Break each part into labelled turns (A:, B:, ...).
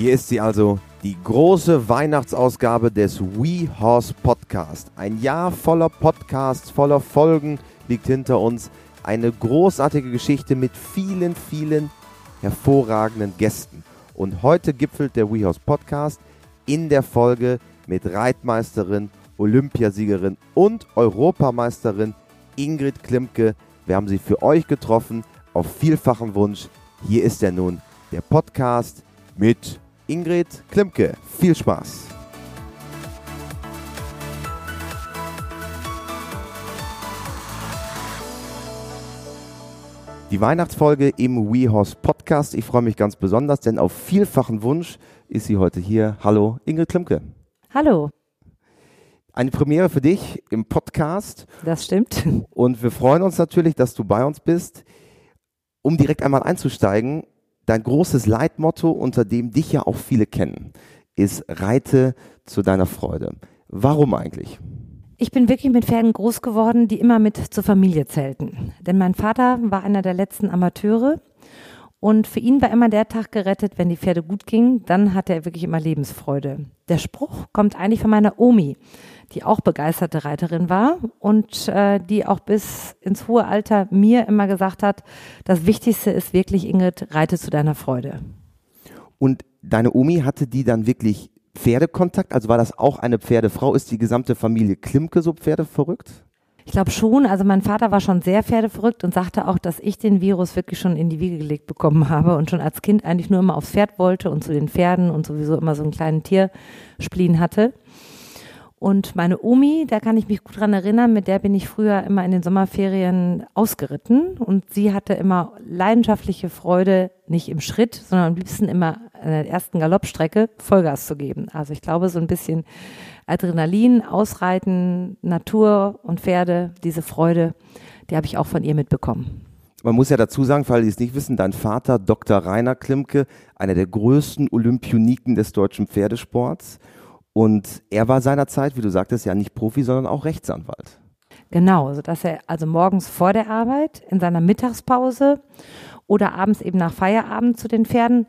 A: Hier ist sie also, die große Weihnachtsausgabe des We Horse Podcast. Ein Jahr voller Podcasts, voller Folgen liegt hinter uns. Eine großartige Geschichte mit vielen, vielen hervorragenden Gästen. Und heute gipfelt der We Horse Podcast in der Folge mit Reitmeisterin, Olympiasiegerin und Europameisterin Ingrid Klimke. Wir haben sie für euch getroffen auf vielfachen Wunsch. Hier ist er nun, der Podcast mit Ingrid Klimke. Viel Spaß! Die Weihnachtsfolge im WeHorse Podcast. Ich freue mich ganz besonders, denn auf vielfachen Wunsch ist sie heute hier. Hallo, Ingrid Klimke.
B: Hallo.
A: Eine Premiere für dich im Podcast.
B: Das stimmt.
A: Und wir freuen uns natürlich, dass du bei uns bist. Um direkt einmal einzusteigen, dein großes Leitmotto, unter dem dich ja auch viele kennen, ist Reite zu deiner Freude. Warum eigentlich?
B: Ich bin wirklich mit Pferden groß geworden, die immer mit zur Familie zählten. Denn mein Vater war einer der letzten Amateure und für ihn war immer der Tag gerettet, wenn die Pferde gut gingen, dann hatte er wirklich immer Lebensfreude. Der Spruch kommt eigentlich von meiner Omi, die auch begeisterte Reiterin war und äh, die auch bis ins hohe Alter mir immer gesagt hat, das Wichtigste ist wirklich, Ingrid, reite zu deiner Freude.
A: Und deine Omi hatte die dann wirklich Pferdekontakt? Also war das auch eine Pferdefrau? Ist die gesamte Familie Klimke so pferdeverrückt?
B: Ich glaube schon. Also mein Vater war schon sehr pferdeverrückt und sagte auch, dass ich den Virus wirklich schon in die Wiege gelegt bekommen habe und schon als Kind eigentlich nur immer aufs Pferd wollte und zu den Pferden und sowieso immer so einen kleinen Tierspleen hatte. Und meine Omi, da kann ich mich gut dran erinnern, mit der bin ich früher immer in den Sommerferien ausgeritten und sie hatte immer leidenschaftliche Freude, nicht im Schritt, sondern am liebsten immer an der ersten Galoppstrecke Vollgas zu geben. Also ich glaube, so ein bisschen Adrenalin, Ausreiten, Natur und Pferde, diese Freude, die habe ich auch von ihr mitbekommen.
A: Man muss ja dazu sagen, für alle, die es nicht wissen, dein Vater, Dr. Rainer Klimke, einer der größten Olympioniken des deutschen Pferdesports. Und er war seinerzeit, wie du sagtest, ja nicht Profi, sondern auch Rechtsanwalt.
B: Genau, sodass er also morgens vor der Arbeit, in seiner Mittagspause oder abends eben nach Feierabend zu den Pferden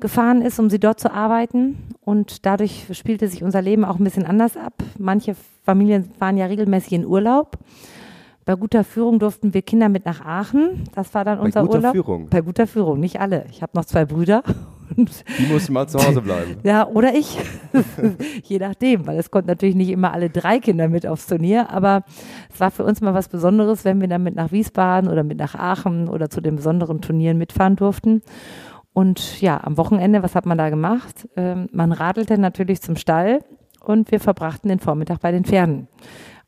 B: gefahren ist, um sie dort zu arbeiten. Und dadurch spielte sich unser Leben auch ein bisschen anders ab. Manche Familien waren ja regelmäßig in Urlaub. Bei guter Führung durften wir Kinder mit nach Aachen. Das war dann
A: Bei
B: unser
A: guter
B: Urlaub.
A: Führung.
B: Bei guter Führung, nicht alle. Ich habe noch zwei Brüder.
A: Die mussten mal zu Hause bleiben.
B: Ja, oder ich. Je nachdem, weil es konnten natürlich nicht immer alle drei Kinder mit aufs Turnier, aber es war für uns mal was Besonderes, wenn wir dann mit nach Wiesbaden oder mit nach Aachen oder zu den besonderen Turnieren mitfahren durften. Und ja, am Wochenende, was hat man da gemacht? Ähm, man radelte natürlich zum Stall und wir verbrachten den Vormittag bei den Pferden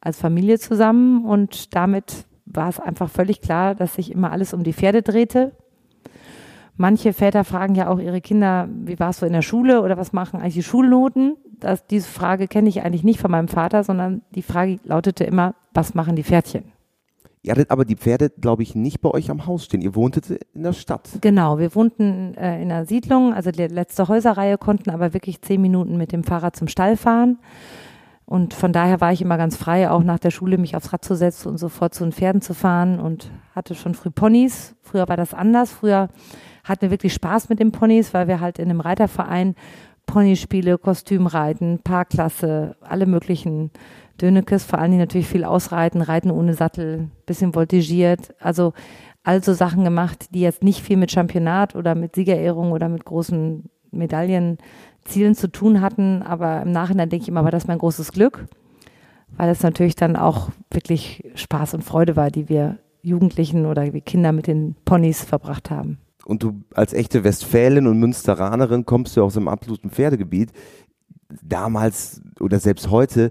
B: als Familie zusammen und damit war es einfach völlig klar, dass sich immer alles um die Pferde drehte. Manche Väter fragen ja auch ihre Kinder, wie war es so in der Schule oder was machen eigentlich die Schulnoten? Das, diese Frage kenne ich eigentlich nicht von meinem Vater, sondern die Frage lautete immer, was machen die Pferdchen?
A: Ihr hattet aber die Pferde, glaube ich, nicht bei euch am Haus stehen. Ihr wohntet in der Stadt.
B: Genau, wir wohnten äh, in einer Siedlung, also die letzte Häuserreihe, konnten aber wirklich zehn Minuten mit dem Fahrrad zum Stall fahren. Und von daher war ich immer ganz frei, auch nach der Schule mich aufs Rad zu setzen und sofort zu den Pferden zu fahren und hatte schon früh Ponys. Früher war das anders. Früher hatten wir wirklich Spaß mit den Ponys, weil wir halt in einem Reiterverein Ponyspiele, Kostümreiten, Paarklasse, alle möglichen Dönekes, vor allen Dingen natürlich viel ausreiten, reiten ohne Sattel, bisschen voltigiert, also also Sachen gemacht, die jetzt nicht viel mit Championat oder mit Siegerehrung oder mit großen Medaillenzielen zu tun hatten, aber im Nachhinein denke ich immer, war das mein großes Glück, weil es natürlich dann auch wirklich Spaß und Freude war, die wir Jugendlichen oder wie Kinder mit den Ponys verbracht haben.
A: Und du als echte Westfälin und Münsteranerin kommst du aus einem absoluten Pferdegebiet. Damals oder selbst heute,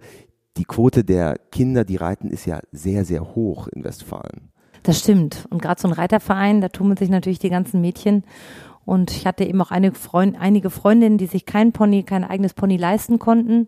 A: die Quote der Kinder, die reiten, ist ja sehr, sehr hoch in Westfalen.
B: Das stimmt. Und gerade so ein Reiterverein, da tummeln sich natürlich die ganzen Mädchen. Und ich hatte eben auch einige, Freund, einige Freundinnen, die sich kein Pony, kein eigenes Pony leisten konnten.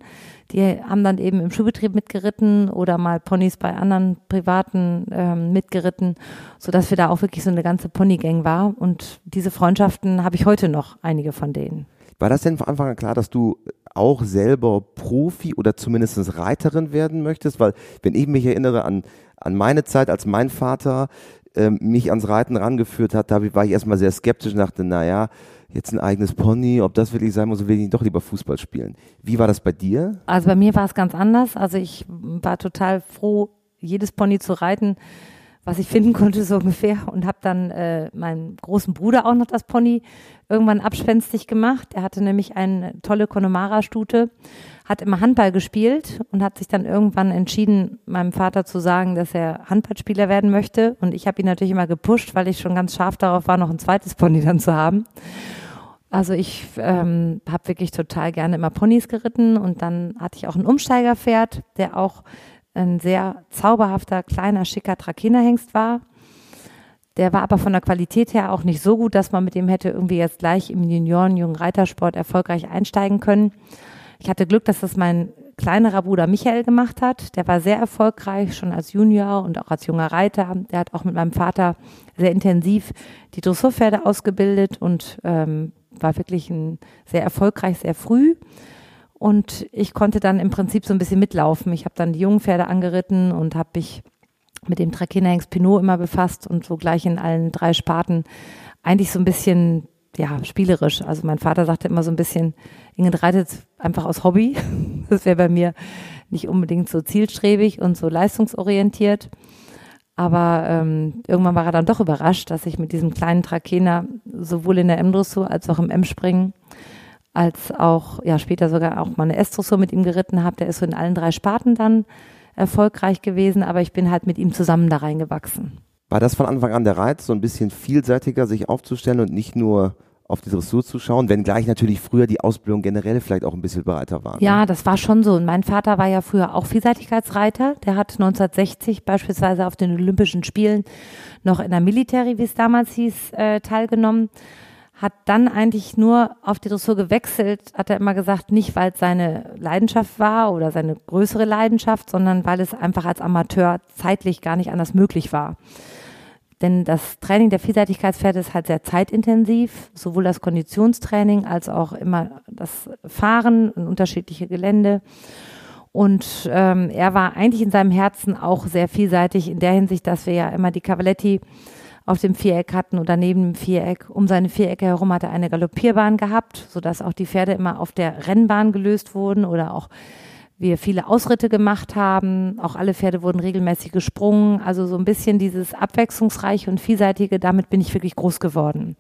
B: Die haben dann eben im Schulbetrieb mitgeritten oder mal Ponys bei anderen Privaten ähm, mitgeritten, sodass wir da auch wirklich so eine ganze Ponygang war. Und diese Freundschaften habe ich heute noch, einige von denen.
A: War das denn von Anfang an klar, dass du auch selber Profi oder zumindest Reiterin werden möchtest? Weil, wenn ich mich erinnere an, an meine Zeit, als mein Vater ähm, mich ans Reiten rangeführt hat, da war ich erstmal sehr skeptisch und dachte, naja, jetzt ein eigenes Pony, ob das wirklich sein muss, will ich doch lieber Fußball spielen. Wie war das bei dir?
B: Also bei mir war es ganz anders. Also ich war total froh, jedes Pony zu reiten, was ich finden konnte, so ungefähr. Und habe dann äh, meinem großen Bruder auch noch das Pony irgendwann abspenstig gemacht. Er hatte nämlich eine tolle Connemara-Stute, hat immer Handball gespielt und hat sich dann irgendwann entschieden, meinem Vater zu sagen, dass er Handballspieler werden möchte. Und ich habe ihn natürlich immer gepusht, weil ich schon ganz scharf darauf war, noch ein zweites Pony dann zu haben. Also ich ähm, habe wirklich total gerne immer Ponys geritten und dann hatte ich auch ein Umsteigerpferd, der auch ein sehr zauberhafter, kleiner, schicker Trakinerhengst war. Der war aber von der Qualität her auch nicht so gut, dass man mit dem hätte irgendwie jetzt gleich im Junioren, jungen Reitersport erfolgreich einsteigen können. Ich hatte Glück, dass das mein kleinerer Bruder Michael gemacht hat. Der war sehr erfolgreich, schon als Junior und auch als junger Reiter. Der hat auch mit meinem Vater sehr intensiv die Dressurpferde ausgebildet und ähm, war wirklich ein, sehr erfolgreich, sehr früh. Und ich konnte dann im Prinzip so ein bisschen mitlaufen. Ich habe dann die jungen Pferde angeritten und habe mich mit dem Trakinerhengst Pinot immer befasst und so gleich in allen drei Sparten eigentlich so ein bisschen ja, spielerisch. Also mein Vater sagte immer so ein bisschen, Ingrid reitet einfach aus Hobby. Das wäre bei mir nicht unbedingt so zielstrebig und so leistungsorientiert. Aber ähm, irgendwann war er dann doch überrascht, dass ich mit diesem kleinen Trakener sowohl in der M-Dressur als auch im M-Springen als auch ja später sogar auch mal eine S-Dressur mit ihm geritten habe. Der ist so in allen drei Sparten dann erfolgreich gewesen, aber ich bin halt mit ihm zusammen da reingewachsen.
A: War das von Anfang an der Reiz, so ein bisschen vielseitiger sich aufzustellen und nicht nur auf die Dressur zu schauen, wenngleich natürlich früher die Ausbildung generell vielleicht auch ein bisschen breiter war. Ne?
B: Ja, das war schon so. Und mein Vater war ja früher auch Vielseitigkeitsreiter. Der hat 1960 beispielsweise auf den Olympischen Spielen noch in der Military, wie es damals hieß, äh, teilgenommen hat dann eigentlich nur auf die Dressur gewechselt, hat er immer gesagt, nicht weil es seine Leidenschaft war oder seine größere Leidenschaft, sondern weil es einfach als Amateur zeitlich gar nicht anders möglich war. Denn das Training der Vielseitigkeitspferde ist halt sehr zeitintensiv, sowohl das Konditionstraining als auch immer das Fahren in unterschiedliche Gelände. Und ähm, er war eigentlich in seinem Herzen auch sehr vielseitig in der Hinsicht, dass wir ja immer die Cavaletti auf dem Viereck hatten oder neben dem Viereck. Um seine Vierecke herum hat er eine Galoppierbahn gehabt, sodass auch die Pferde immer auf der Rennbahn gelöst wurden oder auch wir viele Ausritte gemacht haben. Auch alle Pferde wurden regelmäßig gesprungen. Also so ein bisschen dieses abwechslungsreiche und vielseitige, damit bin ich wirklich groß geworden.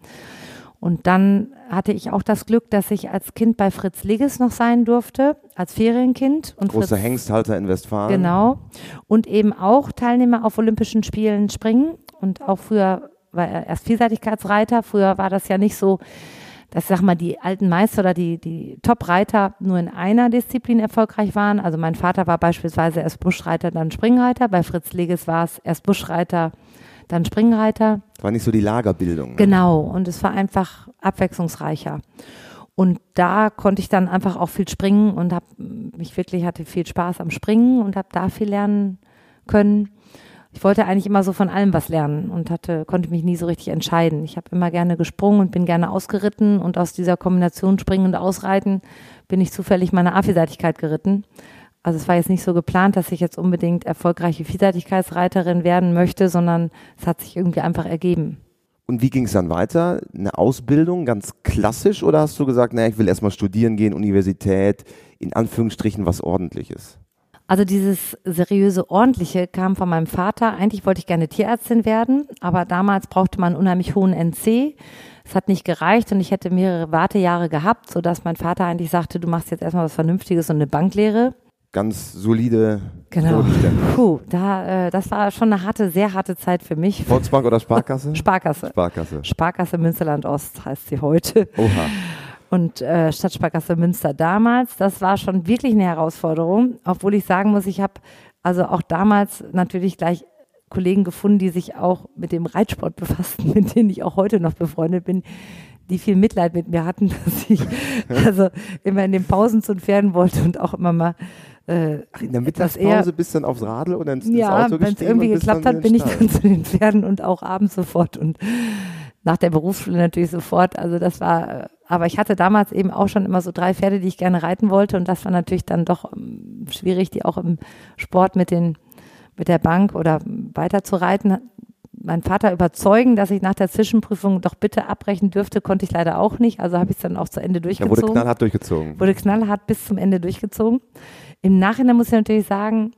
B: Und dann hatte ich auch das Glück, dass ich als Kind bei Fritz Ligges noch sein durfte, als Ferienkind.
A: Und Großer Fritz, Hengsthalter in Westfalen.
B: Genau. Und eben auch Teilnehmer auf Olympischen Spielen springen und auch früher war er erst Vielseitigkeitsreiter. Früher war das ja nicht so, dass, sag mal, die alten Meister oder die, die Top-Reiter nur in einer Disziplin erfolgreich waren. Also mein Vater war beispielsweise erst Buschreiter, dann Springreiter. Bei Fritz Leges war es erst Buschreiter, dann Springreiter.
A: War nicht so die Lagerbildung. Ne?
B: Genau. Und es war einfach abwechslungsreicher. Und da konnte ich dann einfach auch viel springen und habe mich wirklich hatte viel Spaß am Springen und habe da viel lernen können ich wollte eigentlich immer so von allem was lernen und hatte, konnte mich nie so richtig entscheiden. Ich habe immer gerne gesprungen und bin gerne ausgeritten und aus dieser Kombination Springen und Ausreiten bin ich zufällig meine A-Vielseitigkeit geritten. Also es war jetzt nicht so geplant, dass ich jetzt unbedingt erfolgreiche Vielseitigkeitsreiterin werden möchte, sondern es hat sich irgendwie einfach ergeben.
A: Und wie ging es dann weiter? Eine Ausbildung, ganz klassisch, oder hast du gesagt, naja, ich will erstmal studieren gehen, Universität, in Anführungsstrichen was ordentliches?
B: Also dieses seriöse, ordentliche kam von meinem Vater. Eigentlich wollte ich gerne Tierärztin werden, aber damals brauchte man einen unheimlich hohen NC. Es hat nicht gereicht und ich hätte mehrere Wartejahre gehabt, sodass mein Vater eigentlich sagte, du machst jetzt erstmal was Vernünftiges und eine Banklehre.
A: Ganz solide
B: Genau. Puh, da, äh, das war schon eine harte, sehr harte Zeit für mich.
A: Volksbank oder Sparkasse?
B: Sparkasse.
A: Sparkasse.
B: Sparkasse Münsterland Ost heißt sie heute.
A: Oha
B: und äh, Stadtsparkasse Münster damals. Das war schon wirklich eine Herausforderung, obwohl ich sagen muss, ich habe also auch damals natürlich gleich Kollegen gefunden, die sich auch mit dem Reitsport befassten, mit denen ich auch heute noch befreundet bin, die viel Mitleid mit mir hatten, dass ich also immer in den Pausen zu den Pferden wollte und auch immer mal
A: äh, in der Mittagspause bist du dann aufs Radl und dann ins
B: ja,
A: Auto
B: gestiegen? Ja, wenn es irgendwie geklappt hat, bin ich dann zu den Pferden und auch abends sofort und nach der Berufsschule natürlich sofort. Also das war, aber ich hatte damals eben auch schon immer so drei Pferde, die ich gerne reiten wollte und das war natürlich dann doch ähm, schwierig, die auch im Sport mit den mit der Bank oder weiter zu reiten. meinen Vater überzeugen, dass ich nach der Zwischenprüfung doch bitte abbrechen dürfte, konnte ich leider auch nicht. Also habe ich es dann auch zu Ende durchgezogen.
A: Ja, wurde knallhart durchgezogen.
B: Wurde knallhart bis zum Ende durchgezogen. Im Nachhinein muss ich natürlich sagen,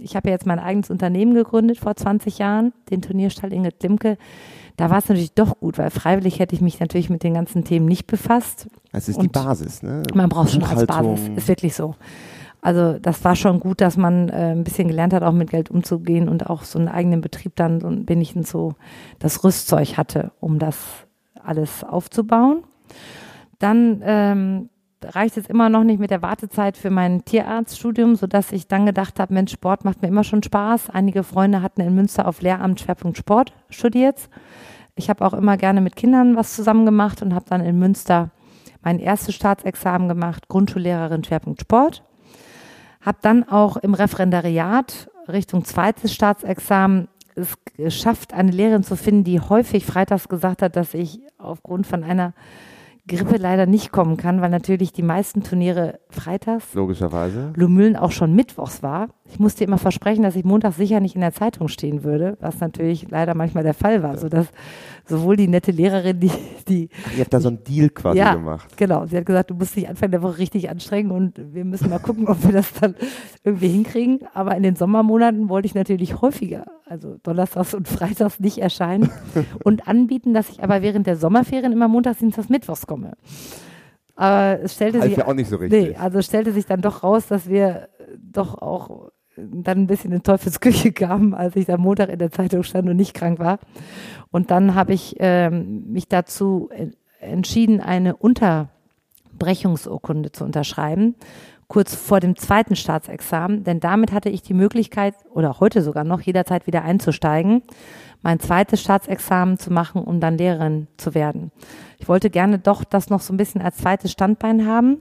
B: ich habe ja jetzt mein eigenes Unternehmen gegründet vor 20 Jahren, den Turnierstall Ingrid Limke. Da war es natürlich doch gut, weil freiwillig hätte ich mich natürlich mit den ganzen Themen nicht befasst.
A: Das ist Und die Basis, ne?
B: Man braucht schon als Basis, ist wirklich so. Also das war schon gut, dass man äh, ein bisschen gelernt hat, auch mit Geld umzugehen und auch so einen eigenen Betrieb dann so wenigstens so das Rüstzeug hatte, um das alles aufzubauen. Dann ähm, reicht es immer noch nicht mit der Wartezeit für mein Tierarztstudium, sodass ich dann gedacht habe, Mensch, Sport macht mir immer schon Spaß. Einige Freunde hatten in Münster auf Lehramt Schwerpunkt Sport studiert. Ich habe auch immer gerne mit Kindern was zusammen gemacht und habe dann in Münster mein erstes Staatsexamen gemacht, Grundschullehrerin Schwerpunkt Sport. Habe dann auch im Referendariat Richtung zweites Staatsexamen es geschafft, eine Lehrerin zu finden, die häufig freitags gesagt hat, dass ich aufgrund von einer Grippe leider nicht kommen kann, weil natürlich die meisten Turniere freitags,
A: logischerweise,
B: Lumüllen auch schon mittwochs war. Ich musste immer versprechen, dass ich montags sicher nicht in der Zeitung stehen würde, was natürlich leider manchmal der Fall war, ja. sodass sowohl die nette Lehrerin, die, die
A: Ach, ihr habt da so einen Deal quasi
B: ja,
A: gemacht.
B: Genau, sie hat gesagt, du musst dich Anfang der Woche richtig anstrengen und wir müssen mal gucken, ob wir das dann irgendwie hinkriegen. Aber in den Sommermonaten wollte ich natürlich häufiger, also donnerstags und freitags nicht erscheinen und anbieten, dass ich aber während der Sommerferien immer montags, dienstags, mittwochs komme. Aber es stellte sich
A: auch nicht so richtig.
B: Nee, also es stellte sich dann doch raus, dass wir doch auch dann ein bisschen in Teufelsküche kamen, als ich am Montag in der Zeitung stand und nicht krank war. Und dann habe ich ähm, mich dazu entschieden, eine Unterbrechungsurkunde zu unterschreiben, kurz vor dem zweiten Staatsexamen, denn damit hatte ich die Möglichkeit, oder heute sogar noch, jederzeit wieder einzusteigen, mein zweites Staatsexamen zu machen, um dann Lehrerin zu werden. Ich wollte gerne doch das noch so ein bisschen als zweites Standbein haben,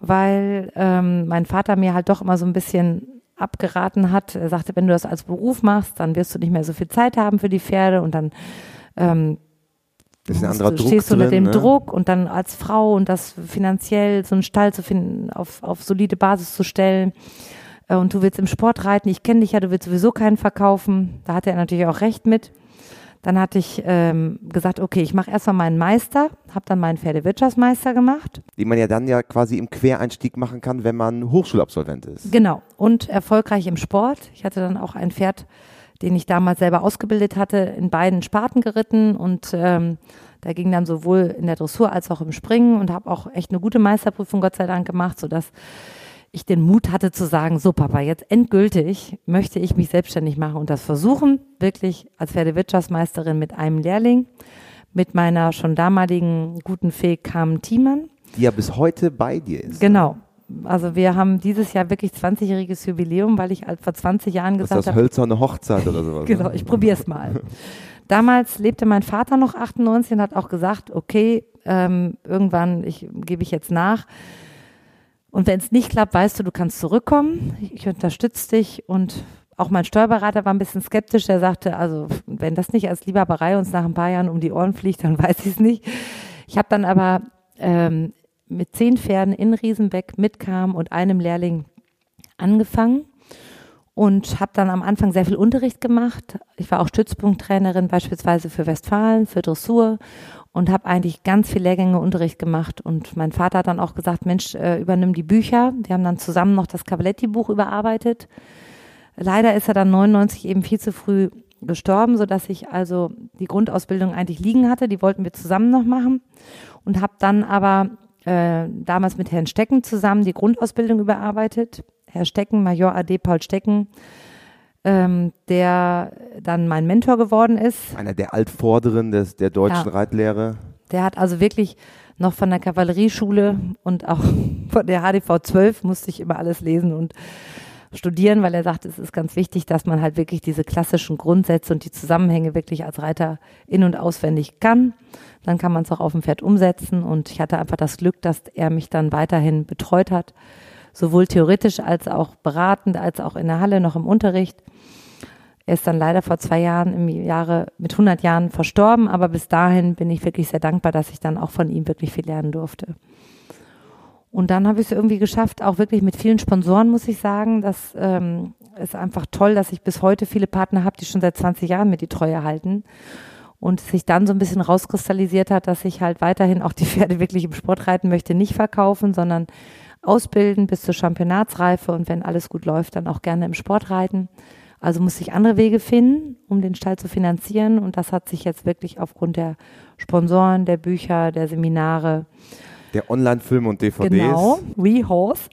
B: weil ähm, mein Vater mir halt doch immer so ein bisschen abgeraten hat. Er sagte, wenn du das als Beruf machst, dann wirst du nicht mehr so viel Zeit haben für die Pferde und dann ähm,
A: das ist ein anderer
B: du,
A: Druck
B: stehst du unter dem
A: ne?
B: Druck und dann als Frau und das finanziell so einen Stall zu finden, auf, auf solide Basis zu stellen. Äh, und du willst im Sport reiten, ich kenne dich ja, du willst sowieso keinen verkaufen. Da hatte er natürlich auch recht mit. Dann hatte ich ähm, gesagt, okay, ich mache erstmal meinen Meister, habe dann meinen Pferdewirtschaftsmeister gemacht.
A: Den man ja dann ja quasi im Quereinstieg machen kann, wenn man Hochschulabsolvent ist.
B: Genau. Und erfolgreich im Sport. Ich hatte dann auch ein Pferd, den ich damals selber ausgebildet hatte, in beiden Sparten geritten und ähm, da ging dann sowohl in der Dressur als auch im Springen und habe auch echt eine gute Meisterprüfung Gott sei Dank gemacht, sodass ich den Mut hatte zu sagen, so Papa, jetzt endgültig möchte ich mich selbstständig machen und das versuchen, wirklich als Pferdewirtschaftsmeisterin mit einem Lehrling, mit meiner schon damaligen guten Fee Carmen Thiemann.
A: Die ja bis heute bei dir ist.
B: Genau. Also wir haben dieses Jahr wirklich 20-jähriges Jubiläum, weil ich halt vor 20 Jahren gesagt habe.
A: Das ist das hölzerne Hochzeit oder sowas.
B: genau, ich probiere es mal. Damals lebte mein Vater noch 98 und hat auch gesagt, okay, ähm, irgendwann ich, gebe ich jetzt nach und wenn es nicht klappt, weißt du, du kannst zurückkommen. Ich unterstütze dich und auch mein Steuerberater war ein bisschen skeptisch. Der sagte, also wenn das nicht als Liebhaberei uns nach ein paar Jahren um die Ohren fliegt, dann weiß ich es nicht. Ich habe dann aber ähm, mit zehn Pferden in Riesenbeck mitkam und einem Lehrling angefangen und habe dann am Anfang sehr viel Unterricht gemacht. Ich war auch Stützpunkttrainerin beispielsweise für Westfalen, für Dressur und habe eigentlich ganz viel Lehrgänge Unterricht gemacht. Und mein Vater hat dann auch gesagt, Mensch, äh, übernimm die Bücher. Wir haben dann zusammen noch das Cavaletti-Buch überarbeitet. Leider ist er dann 99 eben viel zu früh gestorben, sodass ich also die Grundausbildung eigentlich liegen hatte. Die wollten wir zusammen noch machen und habe dann aber äh, damals mit Herrn Stecken zusammen die Grundausbildung überarbeitet. Herr Stecken, Major AD Paul Stecken, ähm, der dann mein Mentor geworden ist.
A: Einer der Altvorderen des, der deutschen ja. Reitlehre.
B: Der hat also wirklich noch von der Kavallerieschule und auch von der HDV 12 musste ich immer alles lesen und studieren, weil er sagt, es ist ganz wichtig, dass man halt wirklich diese klassischen Grundsätze und die Zusammenhänge wirklich als Reiter in- und auswendig kann. Dann kann man es auch auf dem Pferd umsetzen und ich hatte einfach das Glück, dass er mich dann weiterhin betreut hat, sowohl theoretisch als auch beratend, als auch in der Halle noch im Unterricht. Er ist dann leider vor zwei Jahren im Jahre mit 100 Jahren verstorben, aber bis dahin bin ich wirklich sehr dankbar, dass ich dann auch von ihm wirklich viel lernen durfte. Und dann habe ich es irgendwie geschafft, auch wirklich mit vielen Sponsoren, muss ich sagen. Das ähm, ist einfach toll, dass ich bis heute viele Partner habe, die schon seit 20 Jahren mir die Treue halten. Und sich dann so ein bisschen rauskristallisiert hat, dass ich halt weiterhin auch die Pferde wirklich im Sport reiten möchte, nicht verkaufen, sondern ausbilden bis zur Championatsreife und wenn alles gut läuft, dann auch gerne im Sport reiten. Also muss ich andere Wege finden, um den Stall zu finanzieren. Und das hat sich jetzt wirklich aufgrund der Sponsoren, der Bücher, der Seminare
A: der Online-Film und DVDs.
B: Genau, WeHorse.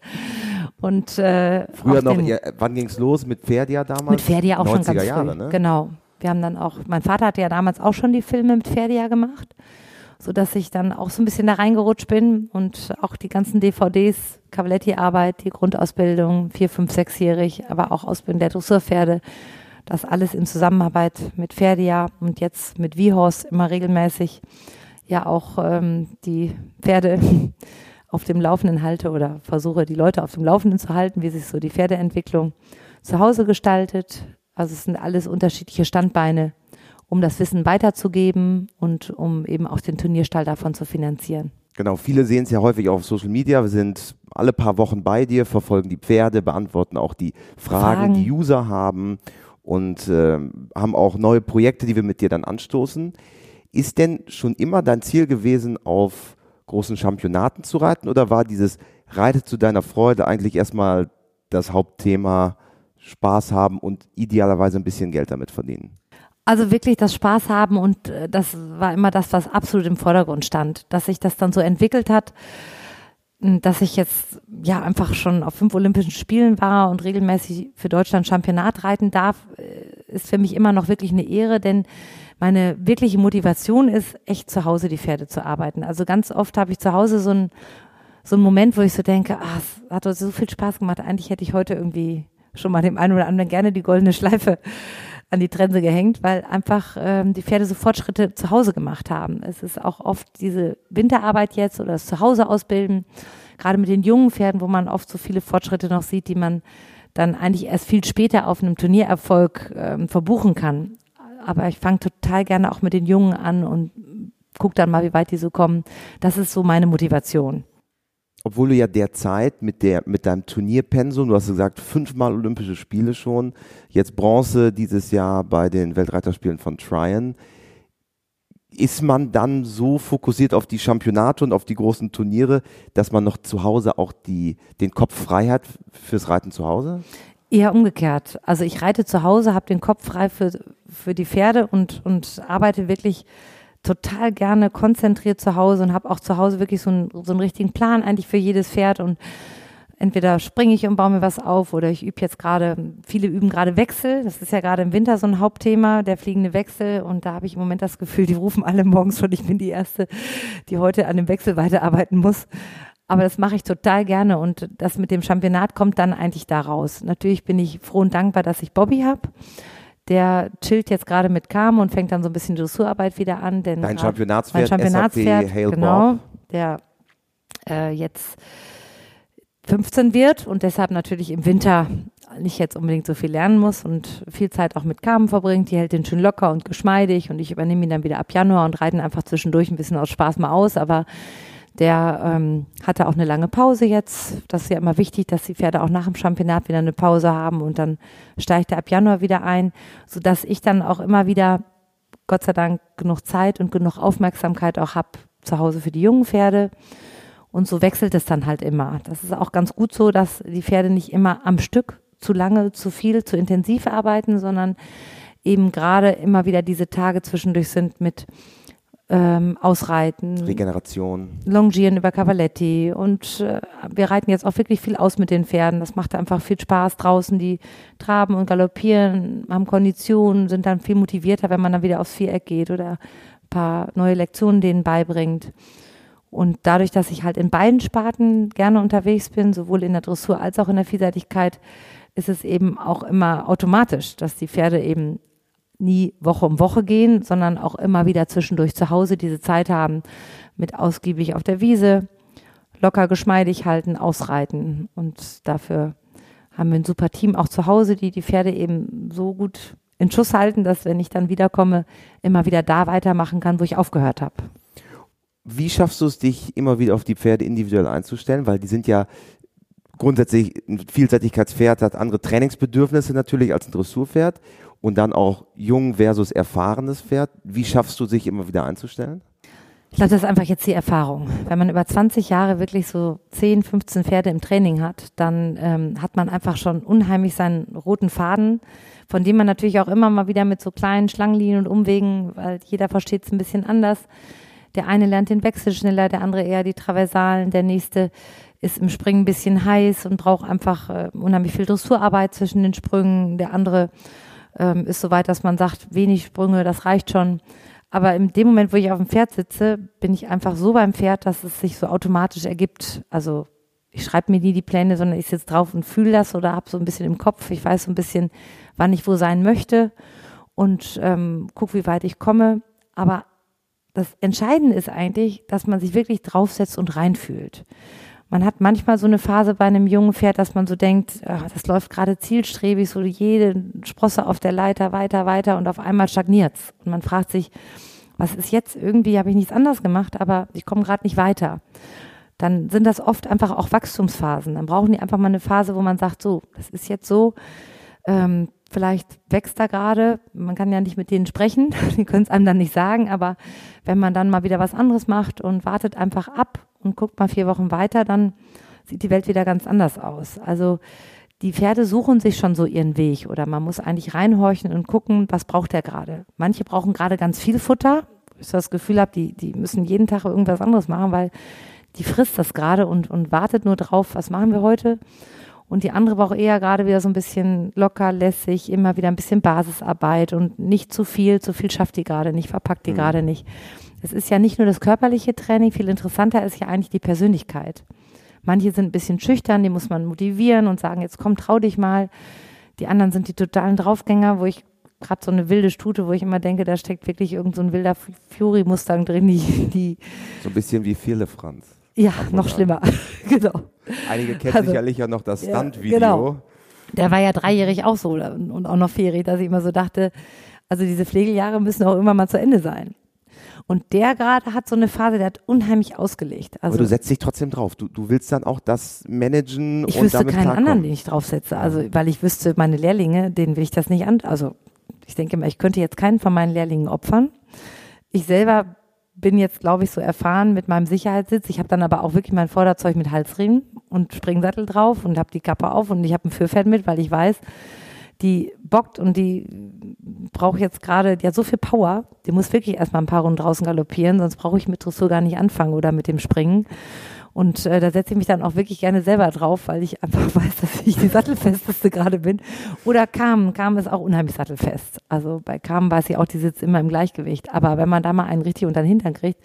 B: Und äh,
A: früher noch, ihr, wann ging es los mit Ferdia damals?
B: Mit Ferdia auch 90er schon ganz
A: Jahre,
B: früh.
A: Ne?
B: Genau. Wir haben dann auch, mein Vater hatte ja damals auch schon die Filme mit Ferdia gemacht, sodass ich dann auch so ein bisschen da reingerutscht bin und auch die ganzen DVDs, Cavaletti-Arbeit, die Grundausbildung, vier, fünf, sechsjährig, aber auch Ausbildung der Dressurpferde, das alles in Zusammenarbeit mit Ferdia und jetzt mit WeHorse immer regelmäßig ja auch ähm, die Pferde auf dem Laufenden halte oder versuche, die Leute auf dem Laufenden zu halten, wie sich so die Pferdeentwicklung zu Hause gestaltet. Also es sind alles unterschiedliche Standbeine, um das Wissen weiterzugeben und um eben auch den Turnierstall davon zu finanzieren.
A: Genau, viele sehen es ja häufig auch auf Social Media. Wir sind alle paar Wochen bei dir, verfolgen die Pferde, beantworten auch die Fragen, Fragen. die User haben und äh, haben auch neue Projekte, die wir mit dir dann anstoßen. Ist denn schon immer dein Ziel gewesen, auf großen Championaten zu reiten oder war dieses Reite zu deiner Freude eigentlich erstmal das Hauptthema Spaß haben und idealerweise ein bisschen Geld damit verdienen?
B: Also wirklich das Spaß haben und äh, das war immer das, was absolut im Vordergrund stand. Dass sich das dann so entwickelt hat, dass ich jetzt ja einfach schon auf fünf Olympischen Spielen war und regelmäßig für Deutschland Championat reiten darf, äh, ist für mich immer noch wirklich eine Ehre, denn meine wirkliche Motivation ist, echt zu Hause die Pferde zu arbeiten. Also ganz oft habe ich zu Hause so einen so einen Moment, wo ich so denke, ah, es hat so viel Spaß gemacht. Eigentlich hätte ich heute irgendwie schon mal dem einen oder anderen gerne die goldene Schleife an die Trense gehängt, weil einfach ähm, die Pferde so Fortschritte zu Hause gemacht haben. Es ist auch oft diese Winterarbeit jetzt oder das Zuhause ausbilden, gerade mit den jungen Pferden, wo man oft so viele Fortschritte noch sieht, die man dann eigentlich erst viel später auf einem Turniererfolg ähm, verbuchen kann aber ich fange total gerne auch mit den Jungen an und gucke dann mal, wie weit die so kommen. Das ist so meine Motivation.
A: Obwohl du ja derzeit mit, der, mit deinem Turnierpensum, du hast gesagt, fünfmal Olympische Spiele schon, jetzt Bronze dieses Jahr bei den Weltreiterspielen von Tryon, ist man dann so fokussiert auf die Championate und auf die großen Turniere, dass man noch zu Hause auch die, den Kopf frei hat fürs Reiten zu Hause?
B: Eher umgekehrt. Also ich reite zu Hause, habe den Kopf frei für, für die Pferde und, und arbeite wirklich total gerne konzentriert zu Hause und habe auch zu Hause wirklich so einen, so einen richtigen Plan eigentlich für jedes Pferd und entweder springe ich und baue mir was auf oder ich übe jetzt gerade, viele üben gerade Wechsel, das ist ja gerade im Winter so ein Hauptthema, der fliegende Wechsel und da habe ich im Moment das Gefühl, die rufen alle morgens schon, ich bin die Erste, die heute an dem Wechsel weiterarbeiten muss. Aber das mache ich total gerne und das mit dem Championat kommt dann eigentlich da raus. Natürlich bin ich froh und dankbar, dass ich Bobby habe. Der chillt jetzt gerade mit Kam und fängt dann so ein bisschen Dressurarbeit wieder an. Denn
A: Dein Championatspferd,
B: mein Championatspferd genau, der äh, jetzt 15 wird und deshalb natürlich im Winter nicht jetzt unbedingt so viel lernen muss und viel Zeit auch mit Carmen verbringt. Die hält den schön locker und geschmeidig und ich übernehme ihn dann wieder ab Januar und reiten einfach zwischendurch ein bisschen aus Spaß mal aus. Aber der ähm, hatte auch eine lange Pause jetzt. Das ist ja immer wichtig, dass die Pferde auch nach dem Championat wieder eine Pause haben und dann steigt er ab Januar wieder ein, sodass ich dann auch immer wieder, Gott sei Dank, genug Zeit und genug Aufmerksamkeit auch habe zu Hause für die jungen Pferde. Und so wechselt es dann halt immer. Das ist auch ganz gut so, dass die Pferde nicht immer am Stück zu lange, zu viel, zu intensiv arbeiten, sondern eben gerade immer wieder diese Tage zwischendurch sind mit ähm, Ausreiten.
A: Regeneration.
B: Longieren über Cavaletti. Und äh, wir reiten jetzt auch wirklich viel aus mit den Pferden. Das macht einfach viel Spaß draußen. Die traben und galoppieren, haben Konditionen, sind dann viel motivierter, wenn man dann wieder aufs Viereck geht oder ein paar neue Lektionen denen beibringt. Und dadurch, dass ich halt in beiden Sparten gerne unterwegs bin, sowohl in der Dressur als auch in der Vielseitigkeit, ist es eben auch immer automatisch, dass die Pferde eben nie Woche um Woche gehen, sondern auch immer wieder zwischendurch zu Hause diese Zeit haben mit ausgiebig auf der Wiese, locker geschmeidig halten, ausreiten. Und dafür haben wir ein super Team auch zu Hause, die die Pferde eben so gut in Schuss halten, dass wenn ich dann wiederkomme, immer wieder da weitermachen kann, wo ich aufgehört habe.
A: Wie schaffst du es, dich immer wieder auf die Pferde individuell einzustellen? Weil die sind ja grundsätzlich ein Vielseitigkeitspferd, hat andere Trainingsbedürfnisse natürlich als ein Dressurpferd und dann auch jung versus erfahrenes Pferd. Wie schaffst du sich immer wieder einzustellen?
B: Ich glaube, das ist einfach jetzt die Erfahrung. Wenn man über 20 Jahre wirklich so 10, 15 Pferde im Training hat, dann ähm, hat man einfach schon unheimlich seinen roten Faden, von dem man natürlich auch immer mal wieder mit so kleinen Schlangenlinien und Umwegen, weil jeder versteht es ein bisschen anders. Der eine lernt den Wechsel schneller, der andere eher die Traversalen, der nächste ist im Springen ein bisschen heiß und braucht einfach äh, unheimlich viel Dressurarbeit zwischen den Sprüngen. Der andere ähm, ist so weit, dass man sagt, wenig Sprünge, das reicht schon. Aber in dem Moment, wo ich auf dem Pferd sitze, bin ich einfach so beim Pferd, dass es sich so automatisch ergibt. Also ich schreibe mir nie die Pläne, sondern ich sitze drauf und fühle das oder habe so ein bisschen im Kopf. Ich weiß so ein bisschen, wann ich wo sein möchte und ähm, gucke, wie weit ich komme. Aber das Entscheidende ist eigentlich, dass man sich wirklich draufsetzt und reinfühlt. Man hat manchmal so eine Phase bei einem jungen Pferd, dass man so denkt, ach, das läuft gerade zielstrebig, so jede Sprosse auf der Leiter weiter, weiter und auf einmal stagniert's. Und man fragt sich, was ist jetzt? Irgendwie habe ich nichts anderes gemacht, aber ich komme gerade nicht weiter. Dann sind das oft einfach auch Wachstumsphasen. Dann brauchen die einfach mal eine Phase, wo man sagt, so, das ist jetzt so, ähm, vielleicht wächst da gerade, man kann ja nicht mit denen sprechen, die können es einem dann nicht sagen, aber wenn man dann mal wieder was anderes macht und wartet einfach ab und guckt mal vier Wochen weiter, dann sieht die Welt wieder ganz anders aus. Also die Pferde suchen sich schon so ihren Weg oder man muss eigentlich reinhorchen und gucken, was braucht der gerade. Manche brauchen gerade ganz viel Futter. Ich so das Gefühl habe, die, die müssen jeden Tag irgendwas anderes machen, weil die frisst das gerade und, und wartet nur drauf, was machen wir heute. Und die andere braucht eher gerade wieder so ein bisschen locker, lässig, immer wieder ein bisschen Basisarbeit und nicht zu viel. Zu viel schafft die gerade nicht, verpackt die mhm. gerade nicht. Es ist ja nicht nur das körperliche Training, viel interessanter ist ja eigentlich die Persönlichkeit. Manche sind ein bisschen schüchtern, die muss man motivieren und sagen, jetzt komm, trau dich mal. Die anderen sind die totalen Draufgänger, wo ich gerade so eine wilde Stute, wo ich immer denke, da steckt wirklich irgend so ein wilder Fury-Mustang drin, die, die.
A: So ein bisschen wie viele Franz.
B: Ja, noch schlimmer. genau.
A: Einige kennen also, sicherlich ja noch das Stunt-Video.
B: Genau. Der war ja dreijährig auch so und auch noch vierjährig, dass ich immer so dachte, also diese Pflegeljahre müssen auch immer mal zu Ende sein. Und der gerade hat so eine Phase, der hat unheimlich ausgelegt.
A: Also, Aber du setzt dich trotzdem drauf. Du, du willst dann auch das managen
B: ich
A: und
B: wüsste
A: damit
B: keinen
A: klarkommen.
B: anderen, den ich draufsetze. Also, weil ich wüsste, meine Lehrlinge, denen will ich das nicht an. Also, ich denke mal, ich könnte jetzt keinen von meinen Lehrlingen opfern. Ich selber bin jetzt, glaube ich, so erfahren mit meinem Sicherheitssitz. Ich habe dann aber auch wirklich mein Vorderzeug mit Halsriemen und Springsattel drauf und habe die Kappe auf und ich habe ein Führpferd mit, weil ich weiß, die bockt und die braucht jetzt gerade, die hat so viel Power, die muss wirklich erstmal ein paar Runden draußen galoppieren, sonst brauche ich mit Dressur gar nicht anfangen oder mit dem Springen. Und äh, da setze ich mich dann auch wirklich gerne selber drauf, weil ich einfach weiß, dass ich die Sattelfesteste gerade bin. Oder Carmen. Carmen ist auch unheimlich sattelfest. Also bei Carmen weiß ich auch, die sitzt immer im Gleichgewicht. Aber wenn man da mal einen richtig unter den Hintern kriegt.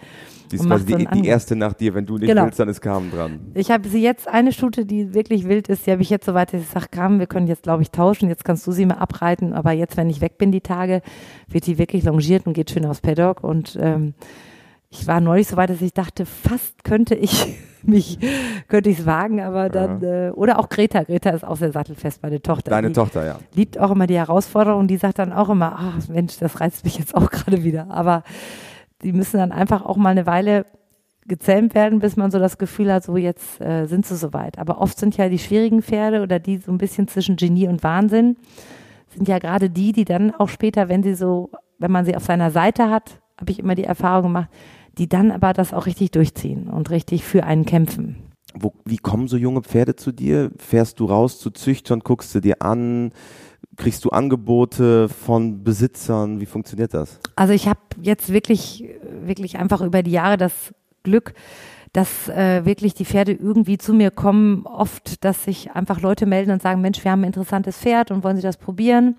A: Die ist quasi die, die, erste nach dir. Wenn du nicht genau. willst, dann ist Carmen dran.
B: Ich habe sie jetzt, eine Stute, die wirklich wild ist, die habe ich jetzt so weit, dass ich sage, Carmen, wir können jetzt, glaube ich, tauschen. Jetzt kannst du sie mal abreiten. Aber jetzt, wenn ich weg bin, die Tage, wird die wirklich longiert und geht schön aufs Paddock. Und ähm, ich war neulich so weit, dass ich dachte, fast könnte ich mich, könnte ich es wagen, aber dann, ja. äh, oder auch Greta. Greta ist auch sehr sattelfest, meine Tochter.
A: Deine
B: die
A: Tochter, ja.
B: Liebt auch immer die Herausforderung, die sagt dann auch immer, ach Mensch, das reizt mich jetzt auch gerade wieder. Aber die müssen dann einfach auch mal eine Weile gezähmt werden, bis man so das Gefühl hat, so jetzt äh, sind sie soweit. Aber oft sind ja die schwierigen Pferde oder die so ein bisschen zwischen Genie und Wahnsinn, sind ja gerade die, die dann auch später, wenn sie so, wenn man sie auf seiner Seite hat, habe ich immer die Erfahrung gemacht, die dann aber das auch richtig durchziehen und richtig für einen kämpfen.
A: Wo, wie kommen so junge Pferde zu dir? Fährst du raus zu Züchtern, guckst du dir an? Kriegst du Angebote von Besitzern? Wie funktioniert das?
B: Also ich habe jetzt wirklich, wirklich einfach über die Jahre das Glück, dass äh, wirklich die Pferde irgendwie zu mir kommen. Oft, dass sich einfach Leute melden und sagen, Mensch, wir haben ein interessantes Pferd und wollen Sie das probieren?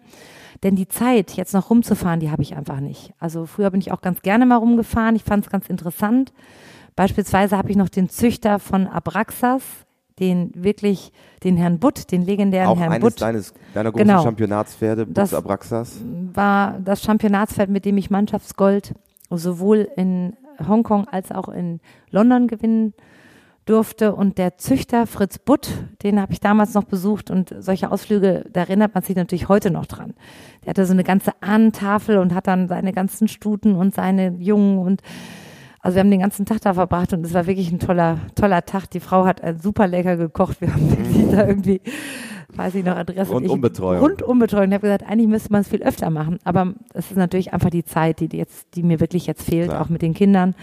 B: Denn die Zeit, jetzt noch rumzufahren, die habe ich einfach nicht. Also früher bin ich auch ganz gerne mal rumgefahren. Ich fand es ganz interessant. Beispielsweise habe ich noch den Züchter von Abraxas, den wirklich, den Herrn Butt, den legendären
A: auch
B: Herrn
A: eines
B: Butt.
A: Deines, deiner großen
B: genau.
A: Championatspferde, Butts Abraxas.
B: War das Championatspferd, mit dem ich Mannschaftsgold sowohl in Hongkong als auch in London gewinnen durfte. Und der Züchter Fritz Butt, den habe ich damals noch besucht und solche Ausflüge, da erinnert man sich natürlich heute noch dran. Der hatte so eine ganze Ahnentafel und hat dann seine ganzen Stuten und seine Jungen und Also wir haben den ganzen Tag da verbracht und es war wirklich ein toller, toller Tag. Die Frau hat super lecker gekocht. Wir haben wirklich da irgendwie, weiß ich noch, Adresse.
A: Rundumbetreuung.
B: Rundumbetreuung. Ich habe gesagt, eigentlich müsste man es viel öfter machen. Aber es ist natürlich einfach die Zeit, die jetzt, die mir wirklich jetzt fehlt, Klar. auch mit den Kindern.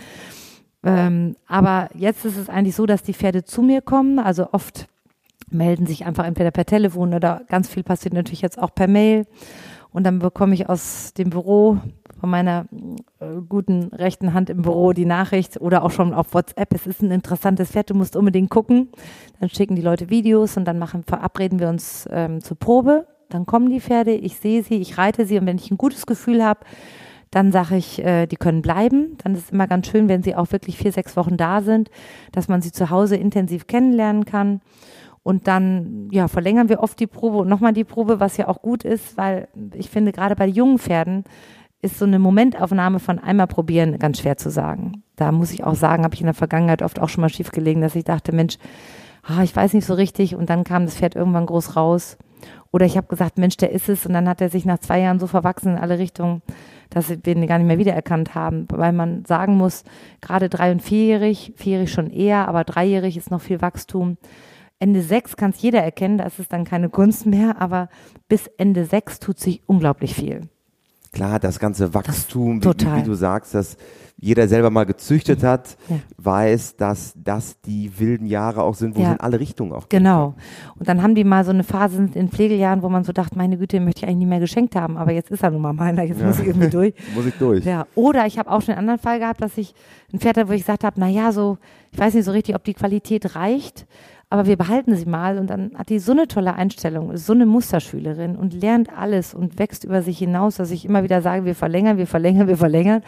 B: Ähm, aber jetzt ist es eigentlich so, dass die Pferde zu mir kommen. Also oft melden sich einfach entweder per Telefon oder ganz viel passiert natürlich jetzt auch per Mail. Und dann bekomme ich aus dem Büro von meiner äh, guten rechten Hand im Büro die Nachricht oder auch schon auf WhatsApp, es ist ein interessantes Pferd, du musst unbedingt gucken. Dann schicken die Leute Videos und dann machen, verabreden wir uns ähm, zur Probe. Dann kommen die Pferde, ich sehe sie, ich reite sie und wenn ich ein gutes Gefühl habe, dann sage ich, äh, die können bleiben. Dann ist es immer ganz schön, wenn sie auch wirklich vier, sechs Wochen da sind, dass man sie zu Hause intensiv kennenlernen kann. Und dann ja, verlängern wir oft die Probe und nochmal die Probe, was ja auch gut ist, weil ich finde, gerade bei jungen Pferden ist so eine Momentaufnahme von einmal probieren ganz schwer zu sagen. Da muss ich auch sagen, habe ich in der Vergangenheit oft auch schon mal schief gelegen, dass ich dachte, Mensch, ah, ich weiß nicht so richtig und dann kam das Pferd irgendwann groß raus. Oder ich habe gesagt, Mensch, der ist es und dann hat er sich nach zwei Jahren so verwachsen in alle Richtungen, dass wir ihn gar nicht mehr wiedererkannt haben, weil man sagen muss, gerade drei- und vierjährig, vierjährig schon eher, aber dreijährig ist noch viel Wachstum Ende sechs kann es jeder erkennen, da ist es dann keine Kunst mehr, aber bis Ende sechs tut sich unglaublich viel.
A: Klar, das ganze Wachstum, wie, wie, du sagst, dass jeder selber mal gezüchtet hat, ja. weiß, dass das die wilden Jahre auch sind, wo ja. es in alle Richtungen auch
B: geht. Genau. Und dann haben die mal so eine Phase in Pflegejahren, wo man so dachte, meine Güte, den möchte ich eigentlich nie mehr geschenkt haben, aber jetzt ist er nun mal meiner, jetzt ja. muss ich irgendwie durch.
A: muss ich durch.
B: Ja. Oder ich habe auch schon einen anderen Fall gehabt, dass ich ein Pferd hatte, wo ich gesagt habe, na ja, so, ich weiß nicht so richtig, ob die Qualität reicht aber wir behalten sie mal und dann hat die so eine tolle Einstellung, ist so eine Musterschülerin und lernt alles und wächst über sich hinaus, dass ich immer wieder sage, wir verlängern, wir verlängern, wir verlängern.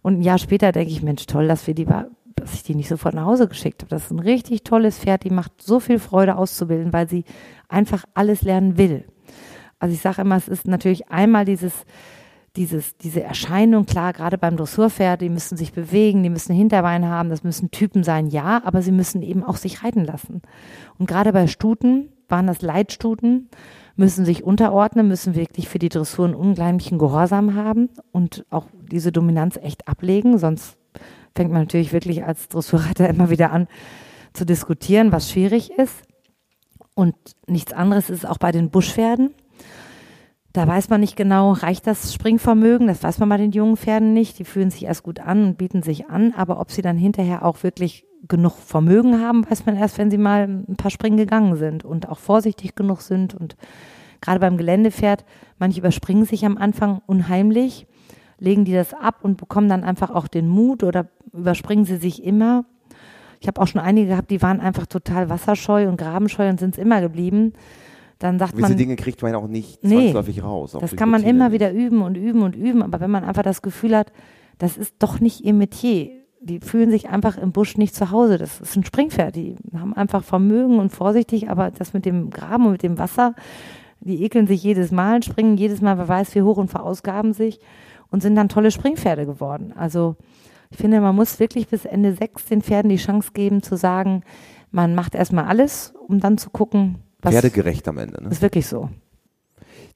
B: Und ein Jahr später denke ich, Mensch, toll, dass wir die dass ich die nicht sofort nach Hause geschickt habe. Das ist ein richtig tolles Pferd, die macht so viel Freude auszubilden, weil sie einfach alles lernen will. Also ich sage immer, es ist natürlich einmal dieses dieses, diese Erscheinung, klar, gerade beim Dressurpferd, die müssen sich bewegen, die müssen Hinterbein haben, das müssen Typen sein, ja, aber sie müssen eben auch sich reiten lassen. Und gerade bei Stuten waren das Leitstuten, müssen sich unterordnen, müssen wirklich für die Dressur einen unglaublichen Gehorsam haben und auch diese Dominanz echt ablegen, sonst fängt man natürlich wirklich als Dressurreiter immer wieder an zu diskutieren, was schwierig ist. Und nichts anderes ist auch bei den Buschpferden. Da weiß man nicht genau, reicht das Springvermögen? Das weiß man bei den jungen Pferden nicht. Die fühlen sich erst gut an und bieten sich an, aber ob sie dann hinterher auch wirklich genug Vermögen haben, weiß man erst, wenn sie mal ein paar Springen gegangen sind und auch vorsichtig genug sind. Und gerade beim Geländepferd, manche überspringen sich am Anfang unheimlich, legen die das ab und bekommen dann einfach auch den Mut oder überspringen sie sich immer. Ich habe auch schon einige gehabt, die waren einfach total wasserscheu und grabenscheu und sind es immer geblieben dann sagt
A: Gewisse
B: man.
A: Dinge kriegt man ja auch nicht nee, zwangsläufig raus.
B: Das kann man immer wieder üben und üben und üben. Aber wenn man einfach das Gefühl hat, das ist doch nicht ihr Metier. Die fühlen sich einfach im Busch nicht zu Hause. Das ist ein Springpferd. Die haben einfach Vermögen und vorsichtig, aber das mit dem Graben und mit dem Wasser, die ekeln sich jedes Mal, springen jedes Mal, wer weiß wie hoch und verausgaben sich und sind dann tolle Springpferde geworden. Also ich finde, man muss wirklich bis Ende sechs den Pferden die Chance geben zu sagen, man macht erstmal alles, um dann zu gucken,
A: was Pferdegerecht am Ende.
B: Ne? Ist wirklich so.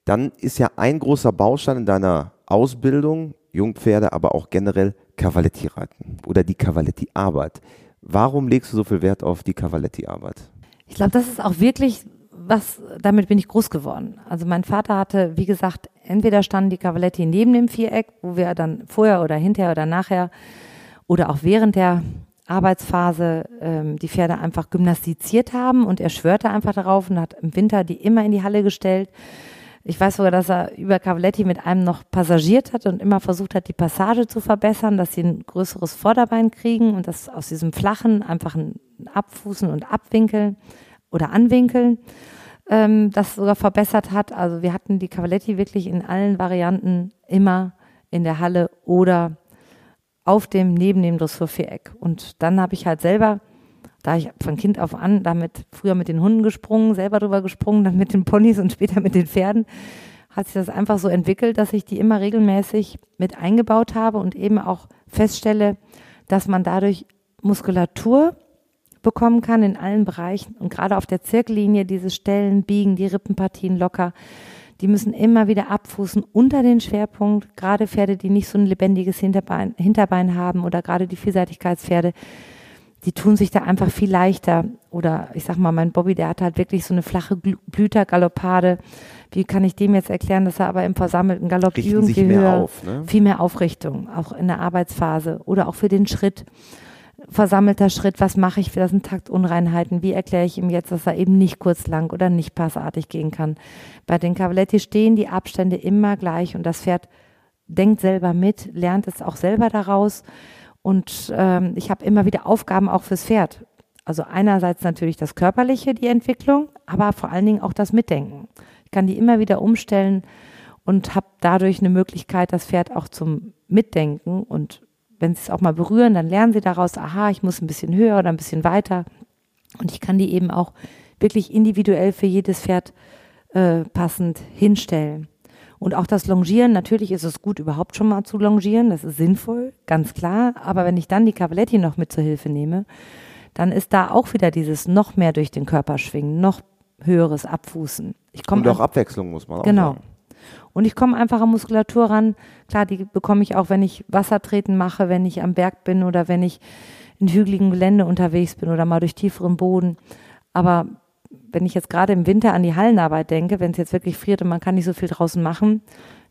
A: Dann ist ja ein großer Baustein in deiner Ausbildung, Jungpferde, aber auch generell Cavaletti-Reiten oder die Cavaletti-Arbeit. Warum legst du so viel Wert auf die Cavaletti-Arbeit?
B: Ich glaube, das ist auch wirklich was, damit bin ich groß geworden. Also mein Vater hatte, wie gesagt, entweder standen die Cavaletti neben dem Viereck, wo wir dann vorher oder hinterher oder nachher oder auch während der Arbeitsphase ähm, die Pferde einfach gymnastiziert haben und er schwörte einfach darauf und hat im Winter die immer in die Halle gestellt. Ich weiß sogar, dass er über Cavaletti mit einem noch passagiert hat und immer versucht hat, die Passage zu verbessern, dass sie ein größeres Vorderbein kriegen und das aus diesem flachen einfach ein Abfußen und Abwinkeln oder Anwinkeln ähm, das sogar verbessert hat. Also wir hatten die Cavaletti wirklich in allen Varianten immer in der Halle oder auf dem, neben dem Dressurviereck. Und dann habe ich halt selber, da ich von Kind auf an damit früher mit den Hunden gesprungen, selber drüber gesprungen, dann mit den Ponys und später mit den Pferden, hat sich das einfach so entwickelt, dass ich die immer regelmäßig mit eingebaut habe und eben auch feststelle, dass man dadurch Muskulatur bekommen kann in allen Bereichen und gerade auf der Zirkellinie diese Stellen biegen, die Rippenpartien locker, Die müssen immer wieder abfußen unter den Schwerpunkt. Gerade Pferde, die nicht so ein lebendiges Hinterbein, Hinterbein haben oder gerade die Vielseitigkeitspferde, die tun sich da einfach viel leichter. Oder ich sag mal, mein Bobby, der hat halt wirklich so eine flache Blütergaloppade. Wie kann ich dem jetzt erklären, dass er aber im versammelten Galopp
A: Richten
B: irgendwie
A: mehr
B: höher,
A: auf, ne?
B: viel mehr Aufrichtung, auch in der Arbeitsphase oder auch für den Schritt. Versammelter Schritt, was mache ich, das sind Taktunreinheiten, wie erkläre ich ihm jetzt, dass er eben nicht kurz lang oder nicht passartig gehen kann. Bei den Cavaletti stehen die Abstände immer gleich und das Pferd denkt selber mit, lernt es auch selber daraus und ähm, ich habe immer wieder Aufgaben auch fürs Pferd. Also einerseits natürlich das Körperliche, die Entwicklung, aber vor allen Dingen auch das Mitdenken. Ich kann die immer wieder umstellen und habe dadurch eine Möglichkeit, das Pferd auch zum Mitdenken und wenn sie es auch mal berühren, dann lernen sie daraus, aha, ich muss ein bisschen höher oder ein bisschen weiter. Und ich kann die eben auch wirklich individuell für jedes Pferd äh, passend hinstellen. Und auch das Longieren, natürlich ist es gut, überhaupt schon mal zu longieren, das ist sinnvoll, ganz klar. Aber wenn ich dann die Cavaletti noch mit zur Hilfe nehme, dann ist da auch wieder dieses noch mehr durch den Körper schwingen, noch höheres Abfußen. Ich komme
A: Und auch Abwechslung muss man auch
B: Genau.
A: sagen.
B: Und ich komme einfach an Muskulatur ran. Klar, die bekomme ich auch, wenn ich Wassertreten mache, wenn ich am Berg bin oder wenn ich in hügeligem Gelände unterwegs bin oder mal durch tieferen Boden. Aber wenn ich jetzt gerade im Winter an die Hallenarbeit denke, wenn es jetzt wirklich friert und man kann nicht so viel draußen machen,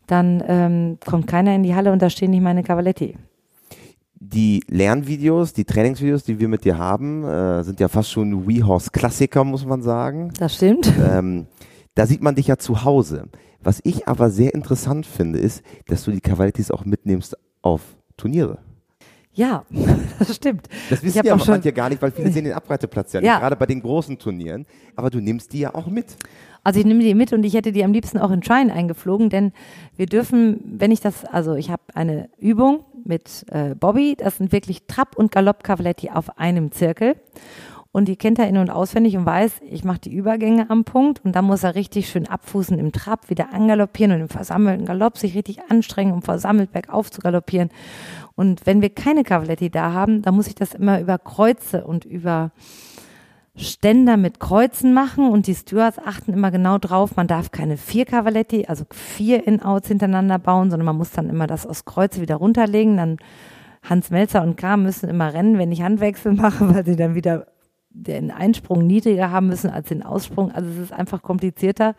B: dann ähm, kommt keiner in die Halle und da stehen nicht meine Cavaletti.
A: Die Lernvideos, die Trainingsvideos, die wir mit dir haben, äh, sind ja fast schon WeHorse-Klassiker, muss man sagen.
B: Das stimmt.
A: Ähm, da sieht man dich ja zu Hause. Was ich aber sehr interessant finde, ist, dass du die Cavalettis auch mitnimmst auf Turniere.
B: Ja, das stimmt.
A: Das wissen ja
B: auch schon-
A: manche gar nicht, weil viele sehen den Abreiteplatz ja nicht,
B: Ja.
A: gerade bei den großen Turnieren. Aber du nimmst die ja auch mit.
B: Also ich nehme die mit und ich hätte die am liebsten auch in Trine eingeflogen, denn wir dürfen, wenn ich das, also ich habe eine Übung mit äh, Bobby, das sind wirklich Trab- und Galopp-Cavaletti auf einem Zirkel. Und die kennt er in- und auswendig und weiß, ich mache die Übergänge am Punkt und dann muss er richtig schön abfußen im Trab, wieder angaloppieren und im versammelten Galopp sich richtig anstrengen, um versammelt bergauf zu galoppieren. Und wenn wir keine Cavaletti da haben, dann muss ich das immer über Kreuze und über Ständer mit Kreuzen machen und die Stewards achten immer genau drauf, man darf keine vier Cavaletti, also vier In-Outs hintereinander bauen, sondern man muss dann immer das aus Kreuze wieder runterlegen. Dann Hans Melzer und K müssen immer rennen, wenn ich Handwechsel mache, weil sie dann wieder den Einsprung niedriger haben müssen als den Aussprung. Also es ist einfach komplizierter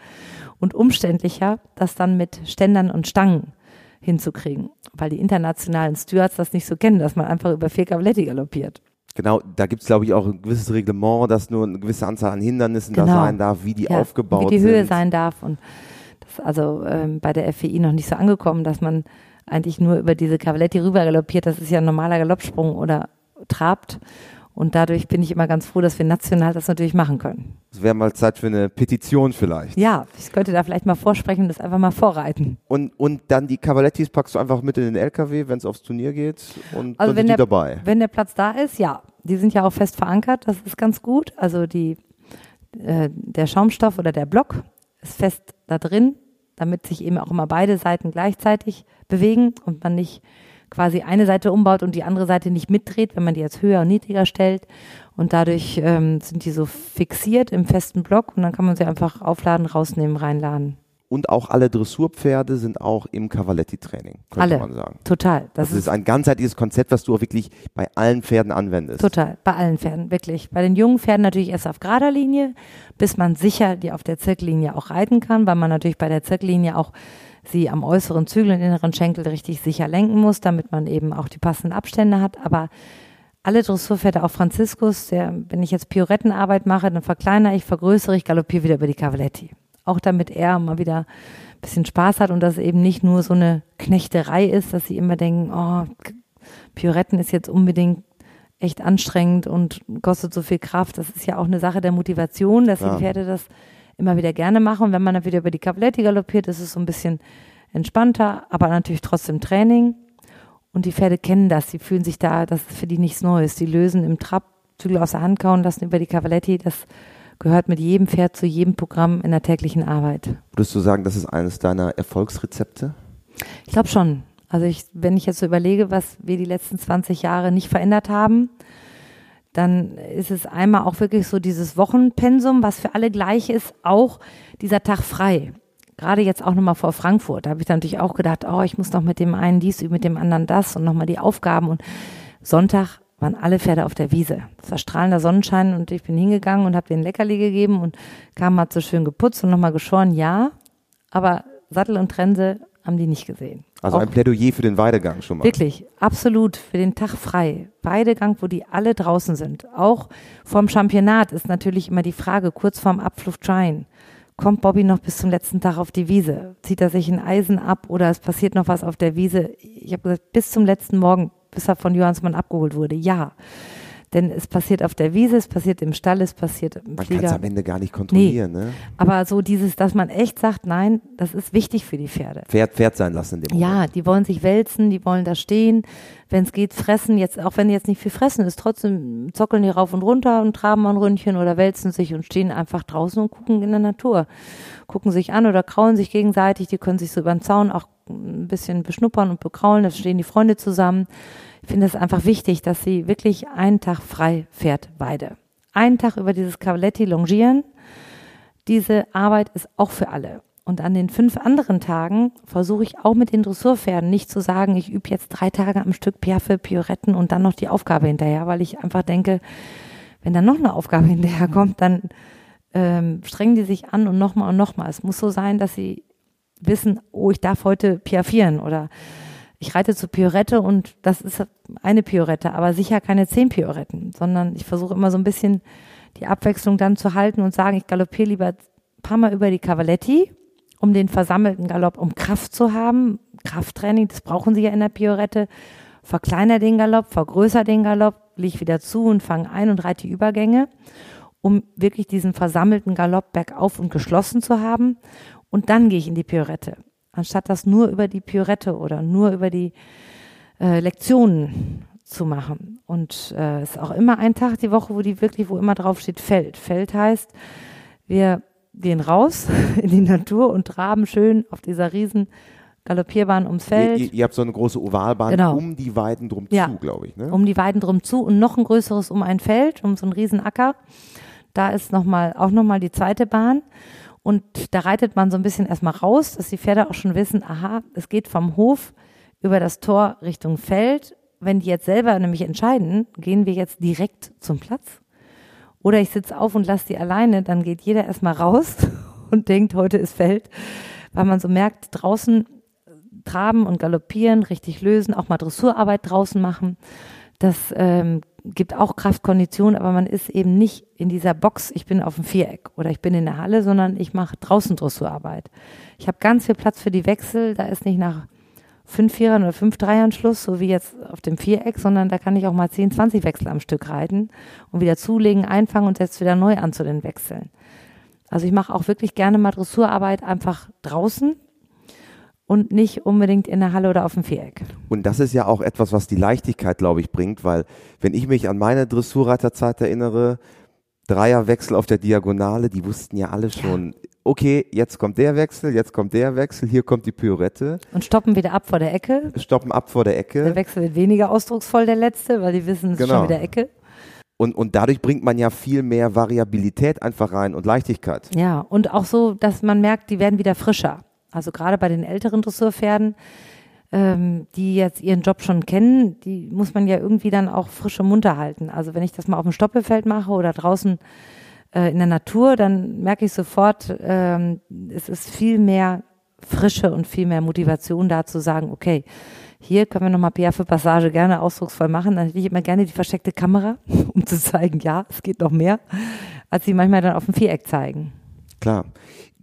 B: und umständlicher, das dann mit Ständern und Stangen hinzukriegen, weil die internationalen Stewards das nicht so kennen, dass man einfach über vier Cavaletti galoppiert.
A: Genau, da gibt es, glaube ich, auch ein gewisses Reglement, dass nur eine gewisse Anzahl an Hindernissen da
B: Genau.
A: sein darf, wie die
B: Ja,
A: aufgebaut
B: wie die
A: sind.
B: Höhe sein darf. Und das ist also ähm, bei der FWI noch nicht so angekommen, dass man eigentlich nur über diese Cavaletti rüber galoppiert. Das ist ja ein normaler Galoppsprung oder trabt. Und dadurch bin ich immer ganz froh, dass wir national das natürlich machen können.
A: Es wäre mal Zeit für eine Petition vielleicht.
B: Ja, ich könnte da vielleicht mal vorsprechen und das einfach mal vorreiten.
A: Und, und dann die Cavalettis packst du einfach mit in den LKW, wenn es aufs Turnier geht und
B: Also
A: dann
B: wenn
A: sind die
B: der,
A: dabei.
B: wenn der Platz da ist, ja. Die sind ja auch fest verankert, das ist ganz gut. Also die, äh, der Schaumstoff oder der Block ist fest da drin, damit sich eben auch immer beide Seiten gleichzeitig bewegen und man nicht quasi eine Seite umbaut und die andere Seite nicht mitdreht, wenn man die jetzt höher und niedriger stellt. Und dadurch ähm, sind die so fixiert im festen Block und dann kann man sie einfach aufladen, rausnehmen, reinladen.
A: Und auch alle Dressurpferde sind auch im Cavaletti-Training, könnte
B: Alle.
A: man sagen.
B: Total. Das,
A: Das ist ein ganzheitliches Konzept, was du auch wirklich bei allen Pferden anwendest.
B: Total, bei allen Pferden, wirklich. Bei den jungen Pferden natürlich erst auf gerader Linie, bis man sicher die auf der Zirkellinie auch reiten kann, weil man natürlich bei der Zirkellinie auch sie am äußeren Zügel und inneren Schenkel richtig sicher lenken muss, damit man eben auch die passenden Abstände hat. Aber alle Dressurpferde, auch Franziskus, der, wenn ich jetzt Piorettenarbeit mache, dann verkleinere ich, vergrößere ich, galoppiere wieder über die Cavaletti. Auch damit er mal wieder ein bisschen Spaß hat und das eben nicht nur so eine Knechterei ist, dass sie immer denken, oh, Pioretten ist jetzt unbedingt echt anstrengend und kostet so viel Kraft. Das ist ja auch eine Sache der Motivation, dass
A: Ja.
B: die Pferde das immer wieder gerne machen. Und wenn man dann wieder über die Cavaletti galoppiert, ist es so ein bisschen entspannter, aber natürlich trotzdem Training. Und die Pferde kennen das, sie fühlen sich da, das ist für die nichts Neues. Die lösen im Trab, Zügel aus der Hand kauen lassen über die Cavaletti. Das gehört mit jedem Pferd zu jedem Programm in der täglichen Arbeit.
A: Würdest du sagen, das ist eines deiner Erfolgsrezepte?
B: Ich glaube schon. Also ich, wenn ich jetzt so überlege, was wir die letzten 20 Jahre nicht verändert haben, dann ist es einmal auch wirklich so dieses Wochenpensum, was für alle gleich ist, auch dieser Tag frei. gerade jetzt auch nochmal vor Frankfurt, da habe ich dann natürlich auch gedacht, oh, ich muss noch mit dem einen dies, mit dem anderen das und nochmal die Aufgaben. Und Sonntag waren alle Pferde auf der Wiese. Es war strahlender Sonnenschein und ich bin hingegangen und habe denen Leckerli gegeben und kam, hat so schön geputzt und nochmal geschoren, ja. Aber Sattel und Trense haben die nicht gesehen.
A: Also
B: Auch
A: ein Plädoyer für den Weidegang schon mal.
B: Wirklich, absolut, für den Tag frei. Weidegang, wo die alle draußen sind. Auch vorm Championat ist natürlich immer die Frage, kurz vorm Abflug Trine, kommt Bobby noch bis zum letzten Tag auf die Wiese? Zieht er sich ein Eisen ab oder es passiert noch was auf der Wiese? Ich habe gesagt, bis zum letzten Morgen, bis er von Johannsmann abgeholt wurde, ja. Denn es passiert auf der Wiese, es passiert im Stall, es passiert im
A: Man kann es am Ende gar nicht kontrollieren. Ne?
B: Aber so dieses, dass man echt sagt, nein, das ist wichtig für die Pferde.
A: Pferd, Pferd sein lassen in dem Moment.
B: Ja, die wollen sich wälzen, die wollen da stehen. Wenn es geht, fressen. Jetzt, auch wenn jetzt nicht viel fressen ist, trotzdem zockeln die rauf und runter und traben ein Ründchen oder wälzen sich und stehen einfach draußen und gucken in der Natur. Gucken sich an oder kraulen sich gegenseitig. Die können sich so über den Zaun auch ein bisschen beschnuppern und bekraulen. Da stehen die Freunde zusammen. Ich finde es einfach wichtig, dass sie wirklich einen Tag frei fährt Weide. Einen Tag über dieses Cavaletti longieren. Diese Arbeit ist auch für alle. Und an den fünf anderen Tagen versuche ich auch mit den Dressurpferden nicht zu sagen, ich übe jetzt drei Tage am Stück Piaffe, Pioretten und dann noch die Aufgabe hinterher, weil ich einfach denke, wenn dann noch eine Aufgabe hinterherkommt, dann ähm, strengen die sich an und nochmal und nochmal. Es muss so sein, dass sie wissen, oh, ich darf heute piaffieren oder ich reite zur Piorette und das ist eine Piorette, aber sicher keine zehn Pioretten, sondern ich versuche immer so ein bisschen die Abwechslung dann zu halten und sagen, ich galoppiere lieber ein paar Mal über die Cavaletti, um den versammelten Galopp, um Kraft zu haben. Krafttraining, das brauchen sie ja in der Piorette. Verkleiner den Galopp, vergrößer den Galopp, leg wieder zu und fange ein und reite die Übergänge, um wirklich diesen versammelten Galopp bergauf und geschlossen zu haben. Und dann gehe ich in die Piorette anstatt das nur über die Piorette oder nur über die äh, Lektionen zu machen. Und äh, es ist auch immer ein Tag die Woche, wo die wirklich, wo immer drauf steht Feld. Feld heißt, wir gehen raus in die Natur und traben schön auf dieser riesen Galoppierbahn ums Feld.
A: Ihr, ihr, ihr habt so eine große Ovalbahn
B: Genau.
A: um die Weiden drum
B: Ja.
A: zu, glaube ich. Ne?
B: um die Weiden drum zu und noch ein größeres um ein Feld, um so einen riesen Acker. Da ist noch mal, auch nochmal die zweite Bahn. Und da reitet man so ein bisschen erstmal raus, dass die Pferde auch schon wissen, aha, es geht vom Hof über das Tor Richtung Feld. Wenn die jetzt selber nämlich entscheiden, gehen wir jetzt direkt zum Platz. Oder ich sitze auf und lasse die alleine, dann geht jeder erstmal raus und denkt, heute ist Feld. Weil man so merkt, draußen traben und galoppieren, richtig lösen, auch mal Dressurarbeit draußen machen. Das ähm, gibt auch Kraftkondition, aber man ist eben nicht in dieser Box, ich bin auf dem Viereck oder ich bin in der Halle, sondern ich mache draußen Dressurarbeit. Ich habe ganz viel Platz für die Wechsel, da ist nicht nach fünf Vierern oder fünf Dreiern Schluss, so wie jetzt auf dem Viereck, sondern da kann ich auch mal 10, 20 Wechsel am Stück reiten und wieder zulegen, einfangen und setze wieder neu an zu den Wechseln. Also ich mache auch wirklich gerne mal Dressurarbeit einfach draußen und nicht unbedingt in der Halle oder auf dem Viereck.
A: Und das ist ja auch etwas, was die Leichtigkeit, glaube ich, bringt, weil wenn ich mich an meine Dressurreiterzeit erinnere, Dreierwechsel auf der Diagonale, die wussten ja alle schon, okay, jetzt kommt der Wechsel, jetzt kommt der Wechsel, hier kommt die Piorette,
B: Und stoppen wieder ab vor der Ecke.
A: stoppen ab vor der
B: Der
A: Ecke
B: Wechsel wird weniger ausdrucksvoll, der letzte, weil die wissen, es ist
A: Genau.
B: schon wieder Ecke.
A: und, und dadurch bringt man ja viel mehr Variabilität einfach rein und Leichtigkeit.
B: Ja, und auch so, dass man merkt, die werden wieder frischer. Also gerade bei den älteren Dressurpferden, ähm, die jetzt ihren Job schon kennen, die muss man ja irgendwie dann auch frisch und munter halten. Also wenn ich das mal auf dem Stoppelfeld mache oder draußen äh, in der Natur, dann merke ich sofort, ähm, es ist viel mehr Frische und viel mehr Motivation da zu sagen, okay, hier können wir nochmal Piaffe Passage gerne ausdrucksvoll machen. Dann hätte ich immer gerne die versteckte Kamera, um zu zeigen, ja, es geht noch mehr, als sie manchmal dann auf dem Viereck zeigen.
A: Klar.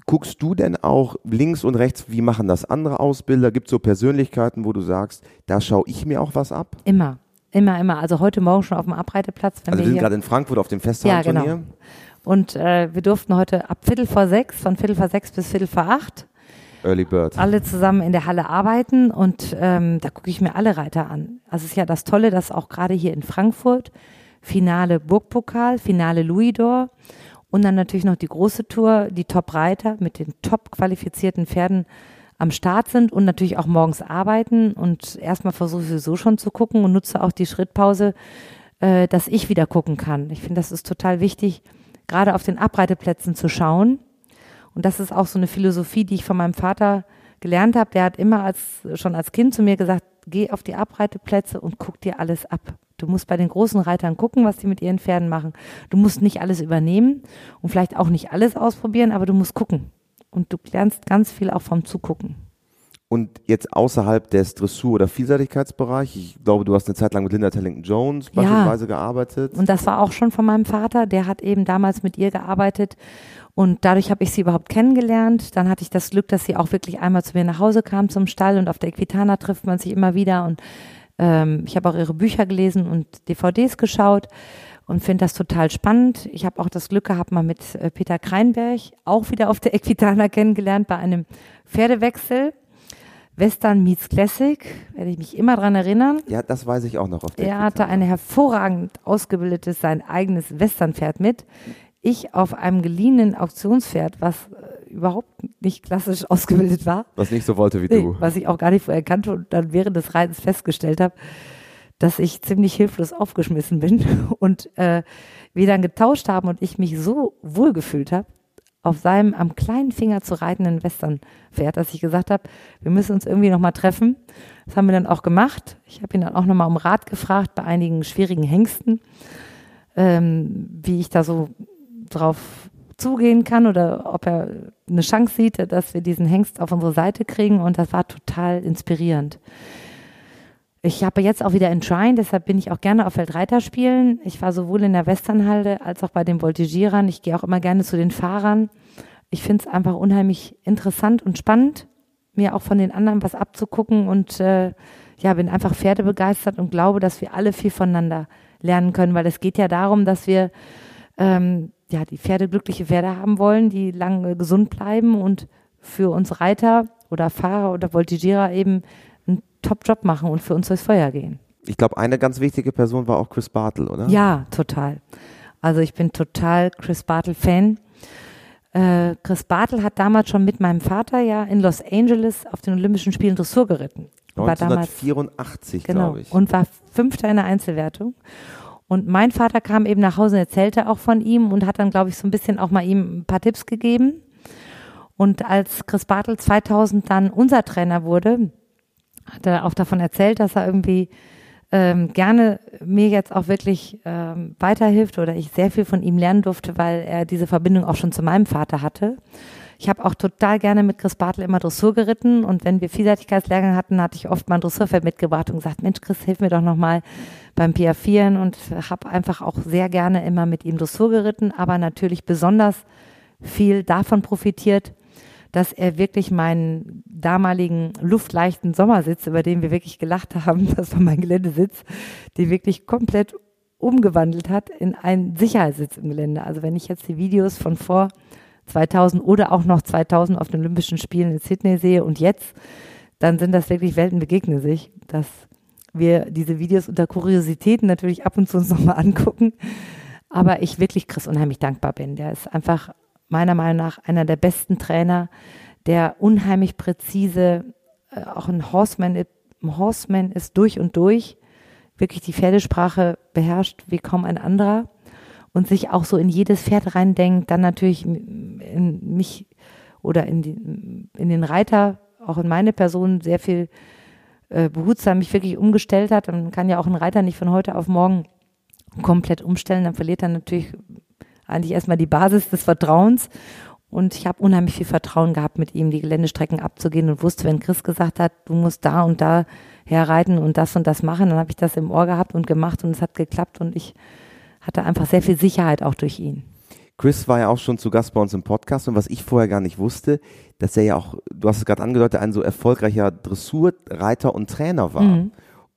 A: Guckst du denn auch links und rechts, wie machen das andere Ausbilder? Gibt es so Persönlichkeiten, wo du sagst, da schaue ich mir auch was ab?
B: Immer, immer, immer. Also heute Morgen schon auf dem Abreiteplatz,
A: Also wir sind gerade in Frankfurt auf dem
B: Ja,
A: Festhalturnier.
B: genau. Und äh, wir durften heute ab Viertel vor sechs, von Viertel vor sechs bis Viertel vor acht,
A: Early Bird.
B: alle zusammen in der Halle arbeiten und ähm, da gucke ich mir alle Reiter an. Also es ist ja das Tolle, dass auch gerade hier in Frankfurt Finale Burgpokal, Finale Louisdor und dann natürlich noch die große Tour, die Top-Reiter mit den top qualifizierten Pferden am Start sind und natürlich auch morgens arbeiten und erstmal versuche ich sowieso schon zu gucken und nutze auch die Schrittpause, äh, dass ich wieder gucken kann. Ich finde, das ist total wichtig, gerade auf den Abreiteplätzen zu schauen Und das ist auch so eine Philosophie, die ich von meinem Vater gelernt habe. Der hat immer als, schon als Kind zu mir gesagt, geh auf die Abreiteplätze und guck dir alles ab. Du musst bei den großen Reitern gucken, was die mit ihren Pferden machen. Du musst nicht alles übernehmen und vielleicht auch nicht alles ausprobieren, aber du musst gucken. Und du lernst ganz viel auch vom Zugucken.
A: Und jetzt außerhalb des Dressur- oder Vielseitigkeitsbereichs, ich glaube, du hast eine Zeit lang mit Linda Tellington Jones beispielsweise ja. gearbeitet.
B: Und das war auch schon von meinem Vater, der hat eben damals mit ihr gearbeitet und dadurch habe ich sie überhaupt kennengelernt. Dann hatte ich das Glück, dass sie auch wirklich einmal zu mir nach Hause kam zum Stall und auf der Equitana trifft man sich immer wieder und ähm, ich habe auch ihre Bücher gelesen und DVDs geschaut und finde das total spannend. Ich habe auch das Glück gehabt, mal mit äh, Peter Kreinberg auch wieder auf der Equitana kennengelernt bei einem Pferdewechsel. Western meets Classic, werde ich mich immer dran erinnern.
A: Ja, das weiß ich auch noch. Auf
B: der er hatte ein hervorragend ausgebildetes, sein eigenes Westernpferd mit. Ich auf einem geliehenen Auktionspferd, was äh, überhaupt nicht klassisch ausgebildet war.
A: Was nicht so wollte wie nee, du.
B: Was ich auch gar nicht vorher kannte und dann während des Reitens festgestellt habe, dass ich ziemlich hilflos aufgeschmissen bin und äh, wir dann getauscht haben und ich mich so wohl gefühlt habe, auf seinem am kleinen Finger zu reitenden Westernpferd, dass ich gesagt habe, wir müssen uns irgendwie nochmal treffen. Das haben wir dann auch gemacht. Ich habe ihn dann auch nochmal um Rat gefragt bei einigen schwierigen Hengsten, ähm, wie ich da so drauf zugehen kann oder ob er eine Chance sieht, dass wir diesen Hengst auf unsere Seite kriegen. Und das war total inspirierend. Ich habe jetzt auch wieder Enshrined, deshalb bin ich auch gerne auf Feldreiter spielen. Ich war sowohl in der Westernhalde als auch bei den Voltigierern. Ich gehe auch immer gerne zu den Fahrern. Ich finde es einfach unheimlich interessant und spannend, mir auch von den anderen was abzugucken und äh, ja, bin einfach Pferdebegeistert und glaube, dass wir alle viel voneinander lernen können, weil es geht ja darum, dass wir ähm, ja die Pferde glückliche Pferde haben wollen, die lange gesund bleiben und für uns Reiter oder Fahrer oder Voltigierer eben Top-Job machen und für uns durchs Feuer gehen.
A: Ich glaube, eine ganz wichtige Person war auch Chris Bartle, oder?
B: Ja, total. Also ich bin total Chris Bartle-Fan. Äh, Chris Bartle hat damals schon mit meinem Vater ja in Los Angeles auf den Olympischen Spielen Dressur geritten.
A: 1984, genau, glaube ich.
B: Und war Fünfter in der Einzelwertung. Und mein Vater kam eben nach Hause und erzählte auch von ihm und hat dann, glaube ich, so ein bisschen auch mal ihm ein paar Tipps gegeben. Und als Chris Bartel 2000 dann unser Trainer wurde, hat er auch davon erzählt, dass er irgendwie ähm, gerne mir jetzt auch wirklich ähm, weiterhilft oder ich sehr viel von ihm lernen durfte, weil er diese Verbindung auch schon zu meinem Vater hatte. Ich habe auch total gerne mit Chris Bartel immer Dressur geritten und wenn wir Vielseitigkeitslehrgang hatten, hatte ich oft mal ein Dressurfeld mitgebracht und gesagt, Mensch Chris, hilf mir doch nochmal beim Piafieren und habe einfach auch sehr gerne immer mit ihm Dressur geritten, aber natürlich besonders viel davon profitiert, dass er wirklich meinen damaligen luftleichten Sommersitz, über den wir wirklich gelacht haben, das war mein Geländesitz, die wirklich komplett umgewandelt hat in einen Sicherheitssitz im Gelände. Also wenn ich jetzt die Videos von vor 2000 oder auch noch 2000 auf den Olympischen Spielen in Sydney sehe und jetzt, dann sind das wirklich Welten begegnen sich, dass wir diese Videos unter Kuriositäten natürlich ab und zu uns nochmal angucken. Aber ich wirklich Chris unheimlich dankbar bin. Der ist einfach meiner Meinung nach einer der besten Trainer, der unheimlich präzise, äh, auch ein Horseman, ein Horseman ist durch und durch, wirklich die Pferdesprache beherrscht wie kaum ein anderer und sich auch so in jedes Pferd reindenkt, dann natürlich in mich oder in, die, in den Reiter, auch in meine Person sehr viel äh, behutsam mich wirklich umgestellt hat. Man kann ja auch einen Reiter nicht von heute auf morgen komplett umstellen, dann verliert er natürlich eigentlich erstmal die Basis des Vertrauens. Und ich habe unheimlich viel Vertrauen gehabt, mit ihm die Geländestrecken abzugehen und wusste, wenn Chris gesagt hat, du musst da und da herreiten und das und das machen, dann habe ich das im Ohr gehabt und gemacht und es hat geklappt und ich hatte einfach sehr viel Sicherheit auch durch ihn.
A: Chris war ja auch schon zu Gast bei uns im Podcast und was ich vorher gar nicht wusste, dass er ja auch, du hast es gerade angedeutet, ein so erfolgreicher Dressurreiter und Trainer war. Mhm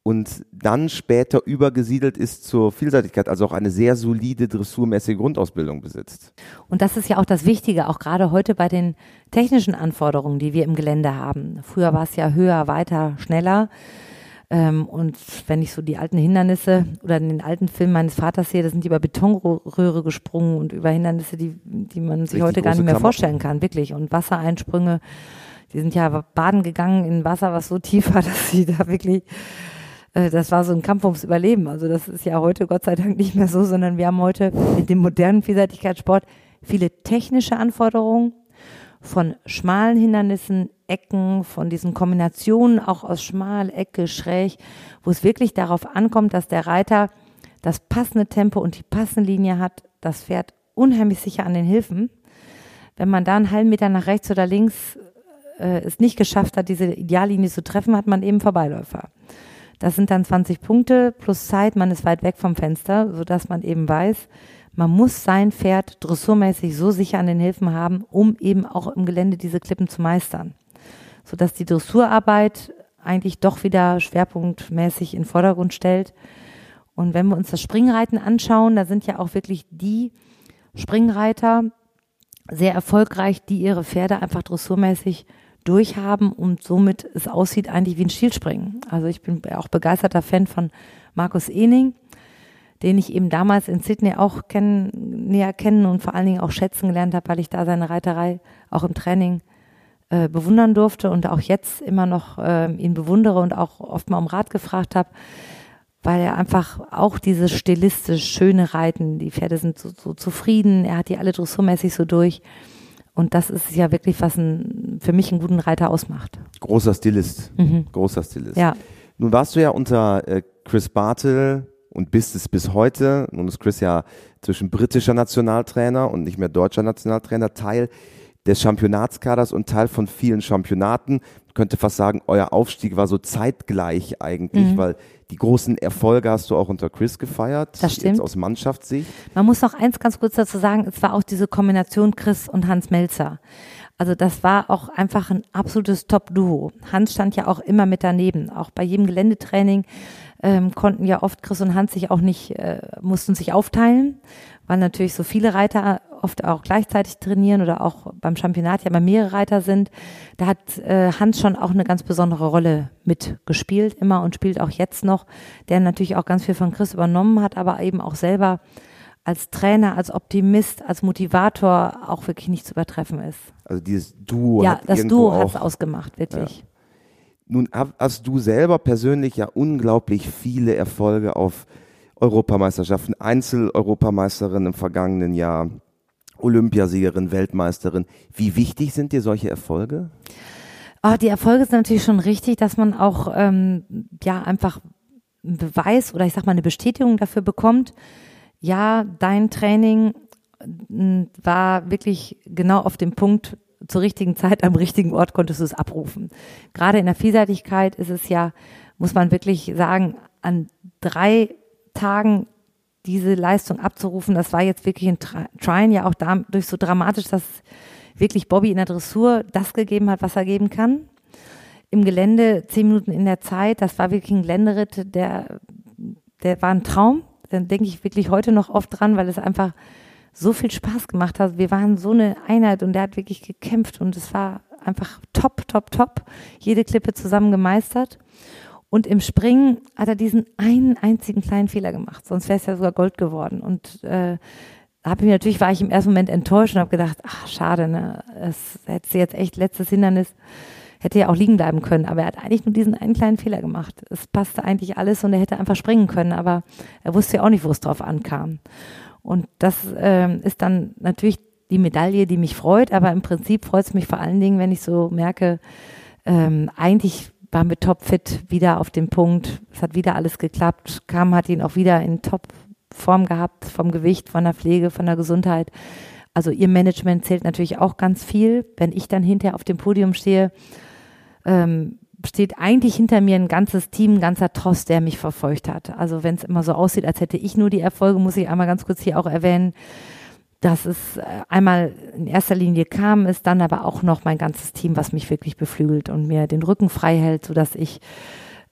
A: und dann später übergesiedelt ist zur Vielseitigkeit, also auch eine sehr solide dressurmäßige Grundausbildung besitzt.
B: Und das ist ja auch das Wichtige, auch gerade heute bei den technischen Anforderungen, die wir im Gelände haben. Früher war es ja höher, weiter, schneller. Ähm, und wenn ich so die alten Hindernisse oder den alten Film meines Vaters sehe, da sind die über Betonröhre gesprungen und über Hindernisse, die, die man sich Richtig heute gar nicht mehr Klamotten. vorstellen kann, wirklich. Und Wassereinsprünge, die sind ja baden gegangen in Wasser, was so tief war, dass sie da wirklich äh, das war so ein Kampf ums Überleben. Also das ist ja heute Gott sei Dank nicht mehr so, sondern wir haben heute mit dem modernen Vielseitigkeitssport viele technische Anforderungen von schmalen Hindernissen, Ecken, von diesen Kombinationen auch aus schmal, Ecke, schräg, wo es wirklich darauf ankommt, dass der Reiter das passende Tempo und die passende Linie hat, das Pferd unheimlich sicher an den Hilfen. Wenn man da einen halben Meter nach rechts oder links äh, es nicht geschafft hat, diese Ideallinie zu treffen, hat man eben Vorbeiläufer. Das sind dann 20 Punkte plus Zeit, man ist weit weg vom Fenster, sodass man eben weiß, man muss sein Pferd dressurmäßig so sicher an den Hilfen haben, um eben auch im Gelände diese Klippen zu meistern. Sodass die Dressurarbeit eigentlich doch wieder schwerpunktmäßig in Vordergrund stellt. Und wenn wir uns das Springreiten anschauen, da sind ja auch wirklich die Springreiter sehr erfolgreich, die ihre Pferde einfach dressurmäßig durchhaben und somit es aussieht eigentlich wie ein Schielspringen. Also ich bin auch begeisterter Fan von Markus Ening, den ich eben damals in Sydney auch kennen, näher kennen und vor allen Dingen auch schätzen gelernt habe, weil ich da seine Reiterei auch im Training äh, bewundern durfte und auch jetzt immer noch äh, ihn bewundere und auch oft mal um Rat gefragt habe, weil er einfach auch dieses stilistisch schöne Reiten, die Pferde sind so, so zufrieden, er hat die alle dressurmäßig so durch und das ist ja wirklich, was ein, für mich einen guten Reiter ausmacht.
A: Großer Stilist. Mhm. Großer Stilist.
B: Ja.
A: Nun warst du ja unter äh, Chris Bartle und bist es bis heute. Nun ist Chris ja zwischen britischer Nationaltrainer und nicht mehr deutscher Nationaltrainer Teil des Championatskaders und Teil von vielen Championaten. Man könnte fast sagen, euer Aufstieg war so zeitgleich eigentlich, mhm. weil die großen Erfolge hast du auch unter Chris gefeiert.
B: Das stimmt.
A: Jetzt aus Mannschaftssicht.
B: Man muss noch eins ganz kurz dazu sagen, es war auch diese Kombination Chris und Hans Melzer. Also das war auch einfach ein absolutes Top-Duo. Hans stand ja auch immer mit daneben. Auch bei jedem Geländetraining ähm, konnten ja oft Chris und Hans sich auch nicht, äh, mussten sich aufteilen, weil natürlich so viele Reiter oft auch gleichzeitig trainieren oder auch beim Championat ja immer mehrere Reiter sind. Da hat äh, Hans schon auch eine ganz besondere Rolle mitgespielt, immer und spielt auch jetzt noch, der natürlich auch ganz viel von Chris übernommen hat, aber eben auch selber als Trainer, als Optimist, als Motivator auch wirklich nicht zu übertreffen ist.
A: Also dieses Duo.
B: Ja, das Duo hat es ausgemacht, wirklich. Ja.
A: Nun hast du selber persönlich ja unglaublich viele Erfolge auf Europameisterschaften, Einzel-Europameisterin im vergangenen Jahr, Olympiasiegerin, Weltmeisterin. Wie wichtig sind dir solche Erfolge?
B: Oh, die Erfolge sind natürlich schon richtig, dass man auch ähm, ja einfach einen Beweis oder ich sag mal eine Bestätigung dafür bekommt. Ja, dein Training hm, war wirklich genau auf dem Punkt zur richtigen Zeit am richtigen Ort konntest du es abrufen. Gerade in der Vielseitigkeit ist es ja, muss man wirklich sagen, an drei Tagen diese Leistung abzurufen, das war jetzt wirklich ein Trine ja auch dadurch so dramatisch, dass wirklich Bobby in der Dressur das gegeben hat, was er geben kann. Im Gelände zehn Minuten in der Zeit, das war wirklich ein Geländeritt, der, der war ein Traum. Dann denke ich wirklich heute noch oft dran, weil es einfach so viel Spaß gemacht hat. Wir waren so eine Einheit und der hat wirklich gekämpft und es war einfach top, top, top. Jede Klippe zusammen gemeistert. Und im Springen hat er diesen einen einzigen kleinen Fehler gemacht, sonst wäre es ja sogar Gold geworden. Und äh, habe ich natürlich war ich im ersten Moment enttäuscht und habe gedacht, ach schade, ne, es hätte jetzt echt letztes Hindernis hätte ja auch liegen bleiben können, aber er hat eigentlich nur diesen einen kleinen Fehler gemacht. Es passte eigentlich alles und er hätte einfach springen können, aber er wusste ja auch nicht, wo es drauf ankam. Und das äh, ist dann natürlich die Medaille, die mich freut, aber im Prinzip freut es mich vor allen Dingen, wenn ich so merke, ähm, eigentlich waren wir topfit, wieder auf dem Punkt. Es hat wieder alles geklappt. Kam hat ihn auch wieder in Topform gehabt, vom Gewicht, von der Pflege, von der Gesundheit. Also ihr Management zählt natürlich auch ganz viel. Wenn ich dann hinterher auf dem Podium stehe, ähm, steht eigentlich hinter mir ein ganzes Team, ein ganzer Tross, der mich verfolgt hat. Also wenn es immer so aussieht, als hätte ich nur die Erfolge, muss ich einmal ganz kurz hier auch erwähnen, dass es äh, einmal in erster Linie kam, ist dann aber auch noch mein ganzes Team, was mich wirklich beflügelt und mir den Rücken frei hält, sodass ich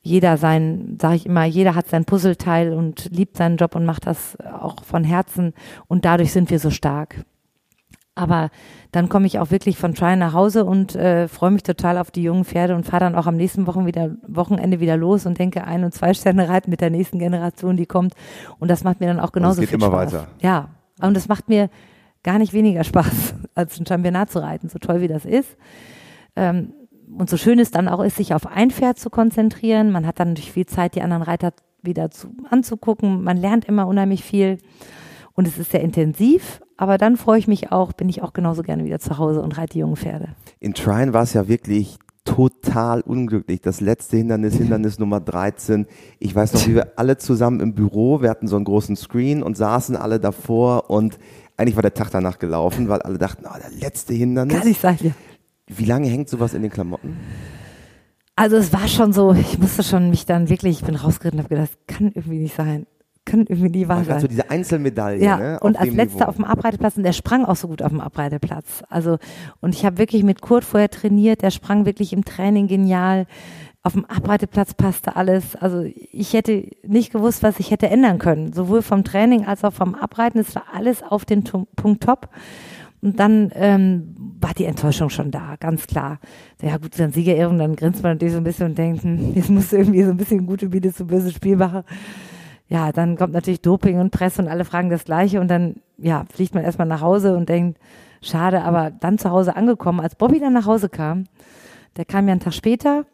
B: jeder sein, sage ich immer, jeder hat sein Puzzleteil und liebt seinen Job und macht das auch von Herzen und dadurch sind wir so stark. Aber dann komme ich auch wirklich von Try nach Hause und äh, freue mich total auf die jungen Pferde und fahre dann auch am nächsten Wochen wieder, Wochenende wieder los und denke, ein- und zwei Sterne reiten mit der nächsten Generation, die kommt. Und das macht mir dann auch genauso viel Spaß. Es geht immer weiter. Ja, und es macht mir gar nicht weniger Spaß, als ein Championat zu reiten, so toll wie das ist. Ähm, und so schön es dann auch ist, sich auf ein Pferd zu konzentrieren. Man hat dann natürlich viel Zeit, die anderen Reiter wieder zu, anzugucken. Man lernt immer unheimlich viel. Und es ist sehr intensiv, aber dann freue ich mich auch, bin ich auch genauso gerne wieder zu Hause und reite die jungen Pferde.
A: In Trine war es ja wirklich total unglücklich. Das letzte Hindernis, Hindernis Nummer 13. Ich weiß noch, wie wir alle zusammen im Büro, wir hatten so einen großen Screen und saßen alle davor und eigentlich war der Tag danach gelaufen, weil alle dachten, oh, der letzte Hindernis.
B: Kann ich sagen, ja.
A: Wie lange hängt sowas in den Klamotten?
B: Also es war schon so, ich musste schon mich dann wirklich, ich bin rausgeritten und habe gedacht, das kann irgendwie nicht sein. Kann irgendwie nie wahr sein.
A: Also diese Einzelmedaille,
B: ja,
A: ne?
B: und als letzter
A: Niveau.
B: auf dem Abreiteplatz und der sprang auch so gut auf dem Abreiteplatz. Also und ich habe wirklich mit Kurt vorher trainiert, der sprang wirklich im Training genial. Auf dem Abreiteplatz passte alles. Also ich hätte nicht gewusst, was ich hätte ändern können. Sowohl vom Training als auch vom Abreiten. Es war alles auf den Punkt top. Und dann ähm, war die Enttäuschung schon da, ganz klar. Ja gut, dann Siegerehrung, dann grinst man natürlich so ein bisschen und denkt, hm, jetzt musst du irgendwie so ein bisschen gute Biete zu böse Spiel machen. Ja, dann kommt natürlich Doping und Presse und alle fragen das Gleiche und dann, ja, fliegt man erstmal nach Hause und denkt, schade, aber dann zu Hause angekommen, als Bobby dann nach Hause kam, der kam ja einen Tag später,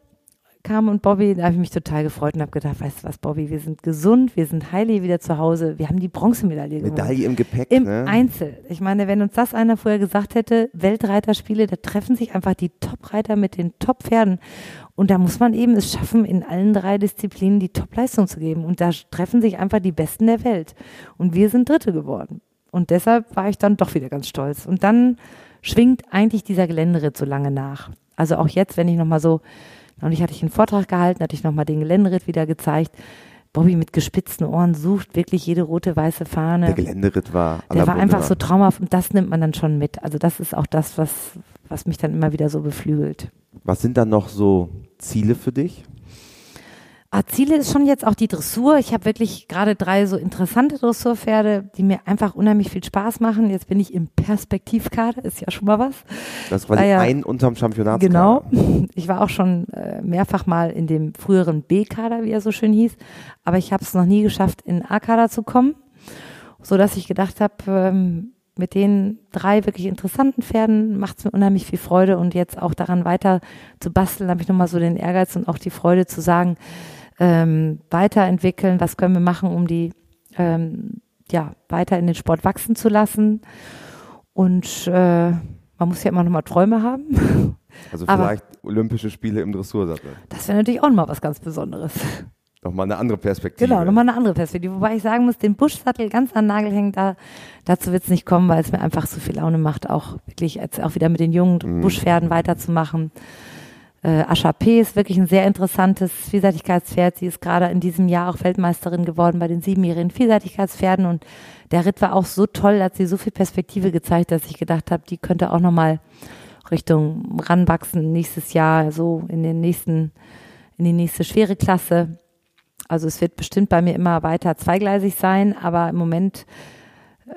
B: kam und Bobby, da habe ich mich total gefreut und habe gedacht, weißt du was, Bobby, wir sind gesund, wir sind heilig wieder zu Hause, wir haben die Bronzemedaille gewonnen.
A: Medaille im Gepäck,
B: Im
A: ne?
B: Einzel. Ich meine, wenn uns das einer vorher gesagt hätte, Weltreiterspiele, da treffen sich einfach die Top-Reiter mit den Top-Pferden. Und da muss man eben es schaffen, in allen drei Disziplinen die Top-Leistung zu geben. Und da treffen sich einfach die Besten der Welt. Und wir sind Dritte geworden. Und deshalb war ich dann doch wieder ganz stolz. Und dann schwingt eigentlich dieser Geländeritt so lange nach. Also auch jetzt, wenn ich nochmal so, neulich hatte ich einen Vortrag gehalten, hatte ich nochmal den Geländeritt wieder gezeigt. Bobby mit gespitzten Ohren sucht wirklich jede rote, weiße Fahne.
A: Der Geländeritt war
B: Der war einfach so traumhaft und das nimmt man dann schon mit. Also das ist auch das, was, was mich dann immer wieder so beflügelt.
A: Was sind dann noch so Ziele für dich?
B: Ah, Ziele ist schon jetzt auch die Dressur. Ich habe wirklich gerade drei so interessante Dressurpferde, die mir einfach unheimlich viel Spaß machen. Jetzt bin ich im Perspektivkader, ist ja schon mal was.
A: Das ist quasi
B: Ah, ja.
A: ein unterm Championatskader.
B: Genau. Ich war auch schon äh, mehrfach mal in dem früheren B-Kader, wie er so schön hieß, aber ich habe es noch nie geschafft, in den A-Kader zu kommen, so dass ich gedacht habe, ähm, mit den drei wirklich interessanten Pferden macht es mir unheimlich viel Freude und jetzt auch daran weiter zu basteln, habe ich nochmal so den Ehrgeiz und auch die Freude zu sagen, ähm, weiterentwickeln, was können wir machen, um die ähm, ja, weiter in den Sport wachsen zu lassen. Und äh, man muss ja immer noch mal Träume haben.
A: Also
B: Aber-
A: vielleicht Olympische Spiele im Dressursattel.
B: Das wäre natürlich auch noch mal was ganz Besonderes.
A: Nochmal eine andere Perspektive.
B: Genau, nochmal eine andere Perspektive. Wobei ich sagen muss, den Buschsattel ganz an den Nagel hängen, da, dazu wird es nicht kommen, weil es mir einfach so viel Laune macht, auch wirklich jetzt auch wieder mit den jungen
A: Mhm.
B: Buschpferden weiterzumachen. Äh, Ascha P. ist wirklich ein sehr interessantes Vielseitigkeitspferd. Sie ist gerade in diesem Jahr auch Weltmeisterin geworden bei den siebenjährigen Vielseitigkeitspferden und der Ritt war auch so toll, hat sie so viel Perspektive gezeigt, dass ich gedacht habe, die könnte auch nochmal Richtung ranwachsen nächstes Jahr, so in den nächsten, in die nächste schwere Klasse. Also es wird bestimmt bei mir immer weiter zweigleisig sein, aber im Moment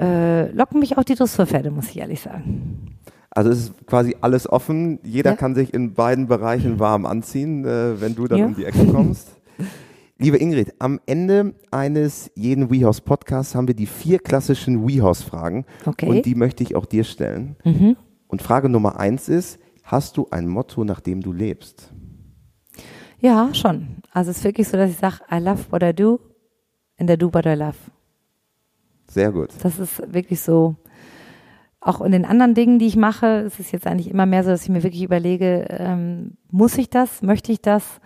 B: äh, locken mich auch die Dressurpferde, muss ich ehrlich sagen.
A: Also es ist quasi alles offen. Jeder
B: Ja.
A: kann sich in beiden Bereichen warm anziehen, äh, wenn du dann
B: Ja.
A: um die Ecke kommst. Liebe Ingrid, am Ende eines jeden WeHorse Podcasts haben wir die vier klassischen WeHorse-Fragen
B: Okay.
A: und die möchte ich auch dir stellen.
B: Mhm.
A: Und Frage Nummer eins ist, hast du ein Motto, nach dem du lebst?
B: Ja, schon. Also es ist wirklich so, dass ich sage, I love what I do and I do what I love.
A: Sehr gut.
B: Das ist wirklich so. Auch in den anderen Dingen, die ich mache, ist es jetzt eigentlich immer mehr so, dass ich mir wirklich überlege, ähm, muss ich das, möchte ich das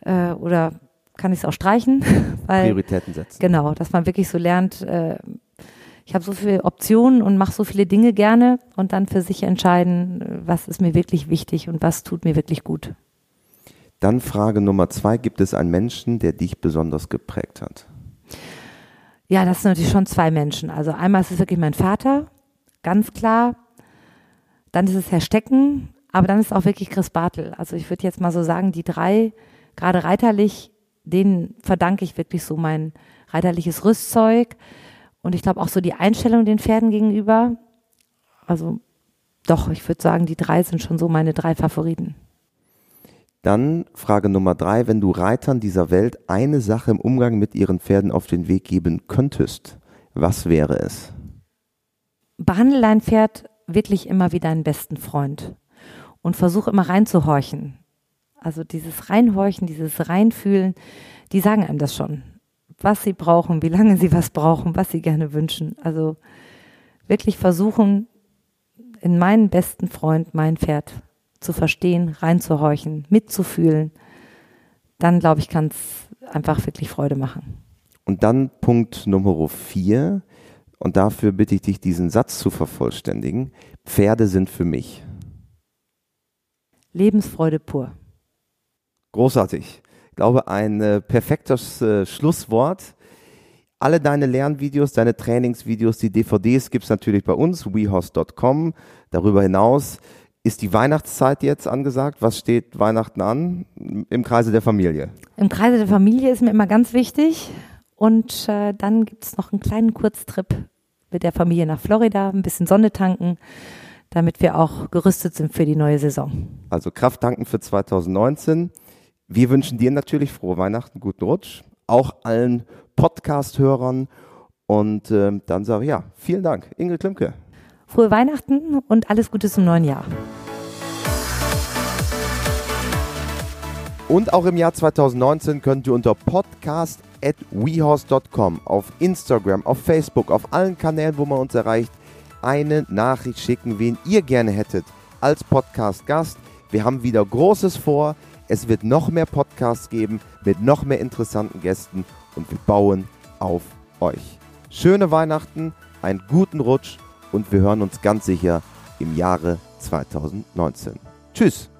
B: äh, oder kann ich es auch streichen? Weil
A: Prioritäten setzen.
B: Genau, dass man wirklich so lernt, äh, ich habe so viele Optionen und mache so viele Dinge gerne und dann für sich entscheiden, äh, was ist mir wirklich wichtig und was tut mir wirklich gut.
A: Dann Frage Nummer zwei, gibt es einen Menschen, der dich besonders geprägt hat?
B: Ja, das sind natürlich schon zwei Menschen. Also einmal ist es wirklich mein Vater, ganz klar. Dann ist es Herr Stecken, aber dann ist auch wirklich Chris Bartel. Also ich würde jetzt mal so sagen, die drei, gerade reiterlich, denen verdanke ich wirklich so mein reiterliches Rüstzeug und ich glaube auch so die Einstellung den Pferden gegenüber. Also doch, ich würde sagen, die drei sind schon so meine drei Favoriten.
A: Dann Frage Nummer drei, wenn du Reitern dieser Welt eine Sache im Umgang mit ihren Pferden auf den Weg geben könntest, was wäre es?
B: behandle dein Pferd wirklich immer wie deinen besten Freund und versuch immer reinzuhorchen. Also dieses Reinhorchen, dieses Reinfühlen, die sagen einem das schon, was sie brauchen, wie lange sie was brauchen, was sie gerne wünschen. Also wirklich versuchen, in meinen besten Freund, mein Pferd, zu verstehen, reinzuhorchen, mitzufühlen, dann glaube ich, kann es einfach wirklich Freude machen.
A: Und dann Punkt Nummer vier, und dafür bitte ich dich, diesen Satz zu vervollständigen. Pferde sind für mich.
B: Lebensfreude pur.
A: Großartig. Ich glaube, ein äh, perfektes äh, Schlusswort. Alle deine Lernvideos, deine Trainingsvideos, die DVDs gibt es natürlich bei uns, wehorse.com. Darüber hinaus ist die Weihnachtszeit jetzt angesagt. Was steht Weihnachten an im Kreise der Familie?
B: Im Kreise der Familie ist mir immer ganz wichtig. Und äh, dann gibt es noch einen kleinen Kurztrip mit der Familie nach Florida, ein bisschen Sonne tanken, damit wir auch gerüstet sind für die neue Saison.
A: Also Kraft tanken für 2019. Wir wünschen dir natürlich frohe Weihnachten, guten Rutsch, auch allen Podcast-Hörern. Und äh, dann sage ich ja, vielen Dank, Ingrid Klimke.
B: Frohe Weihnachten und alles Gute zum neuen Jahr.
A: Und auch im Jahr 2019 könnt ihr unter podcast at wehorse.com auf Instagram, auf Facebook, auf allen Kanälen, wo man uns erreicht, eine Nachricht schicken, wen ihr gerne hättet als Podcast-Gast. Wir haben wieder Großes vor. Es wird noch mehr Podcasts geben mit noch mehr interessanten Gästen und wir bauen auf euch. Schöne Weihnachten, einen guten Rutsch und wir hören uns ganz sicher im Jahre 2019. Tschüss!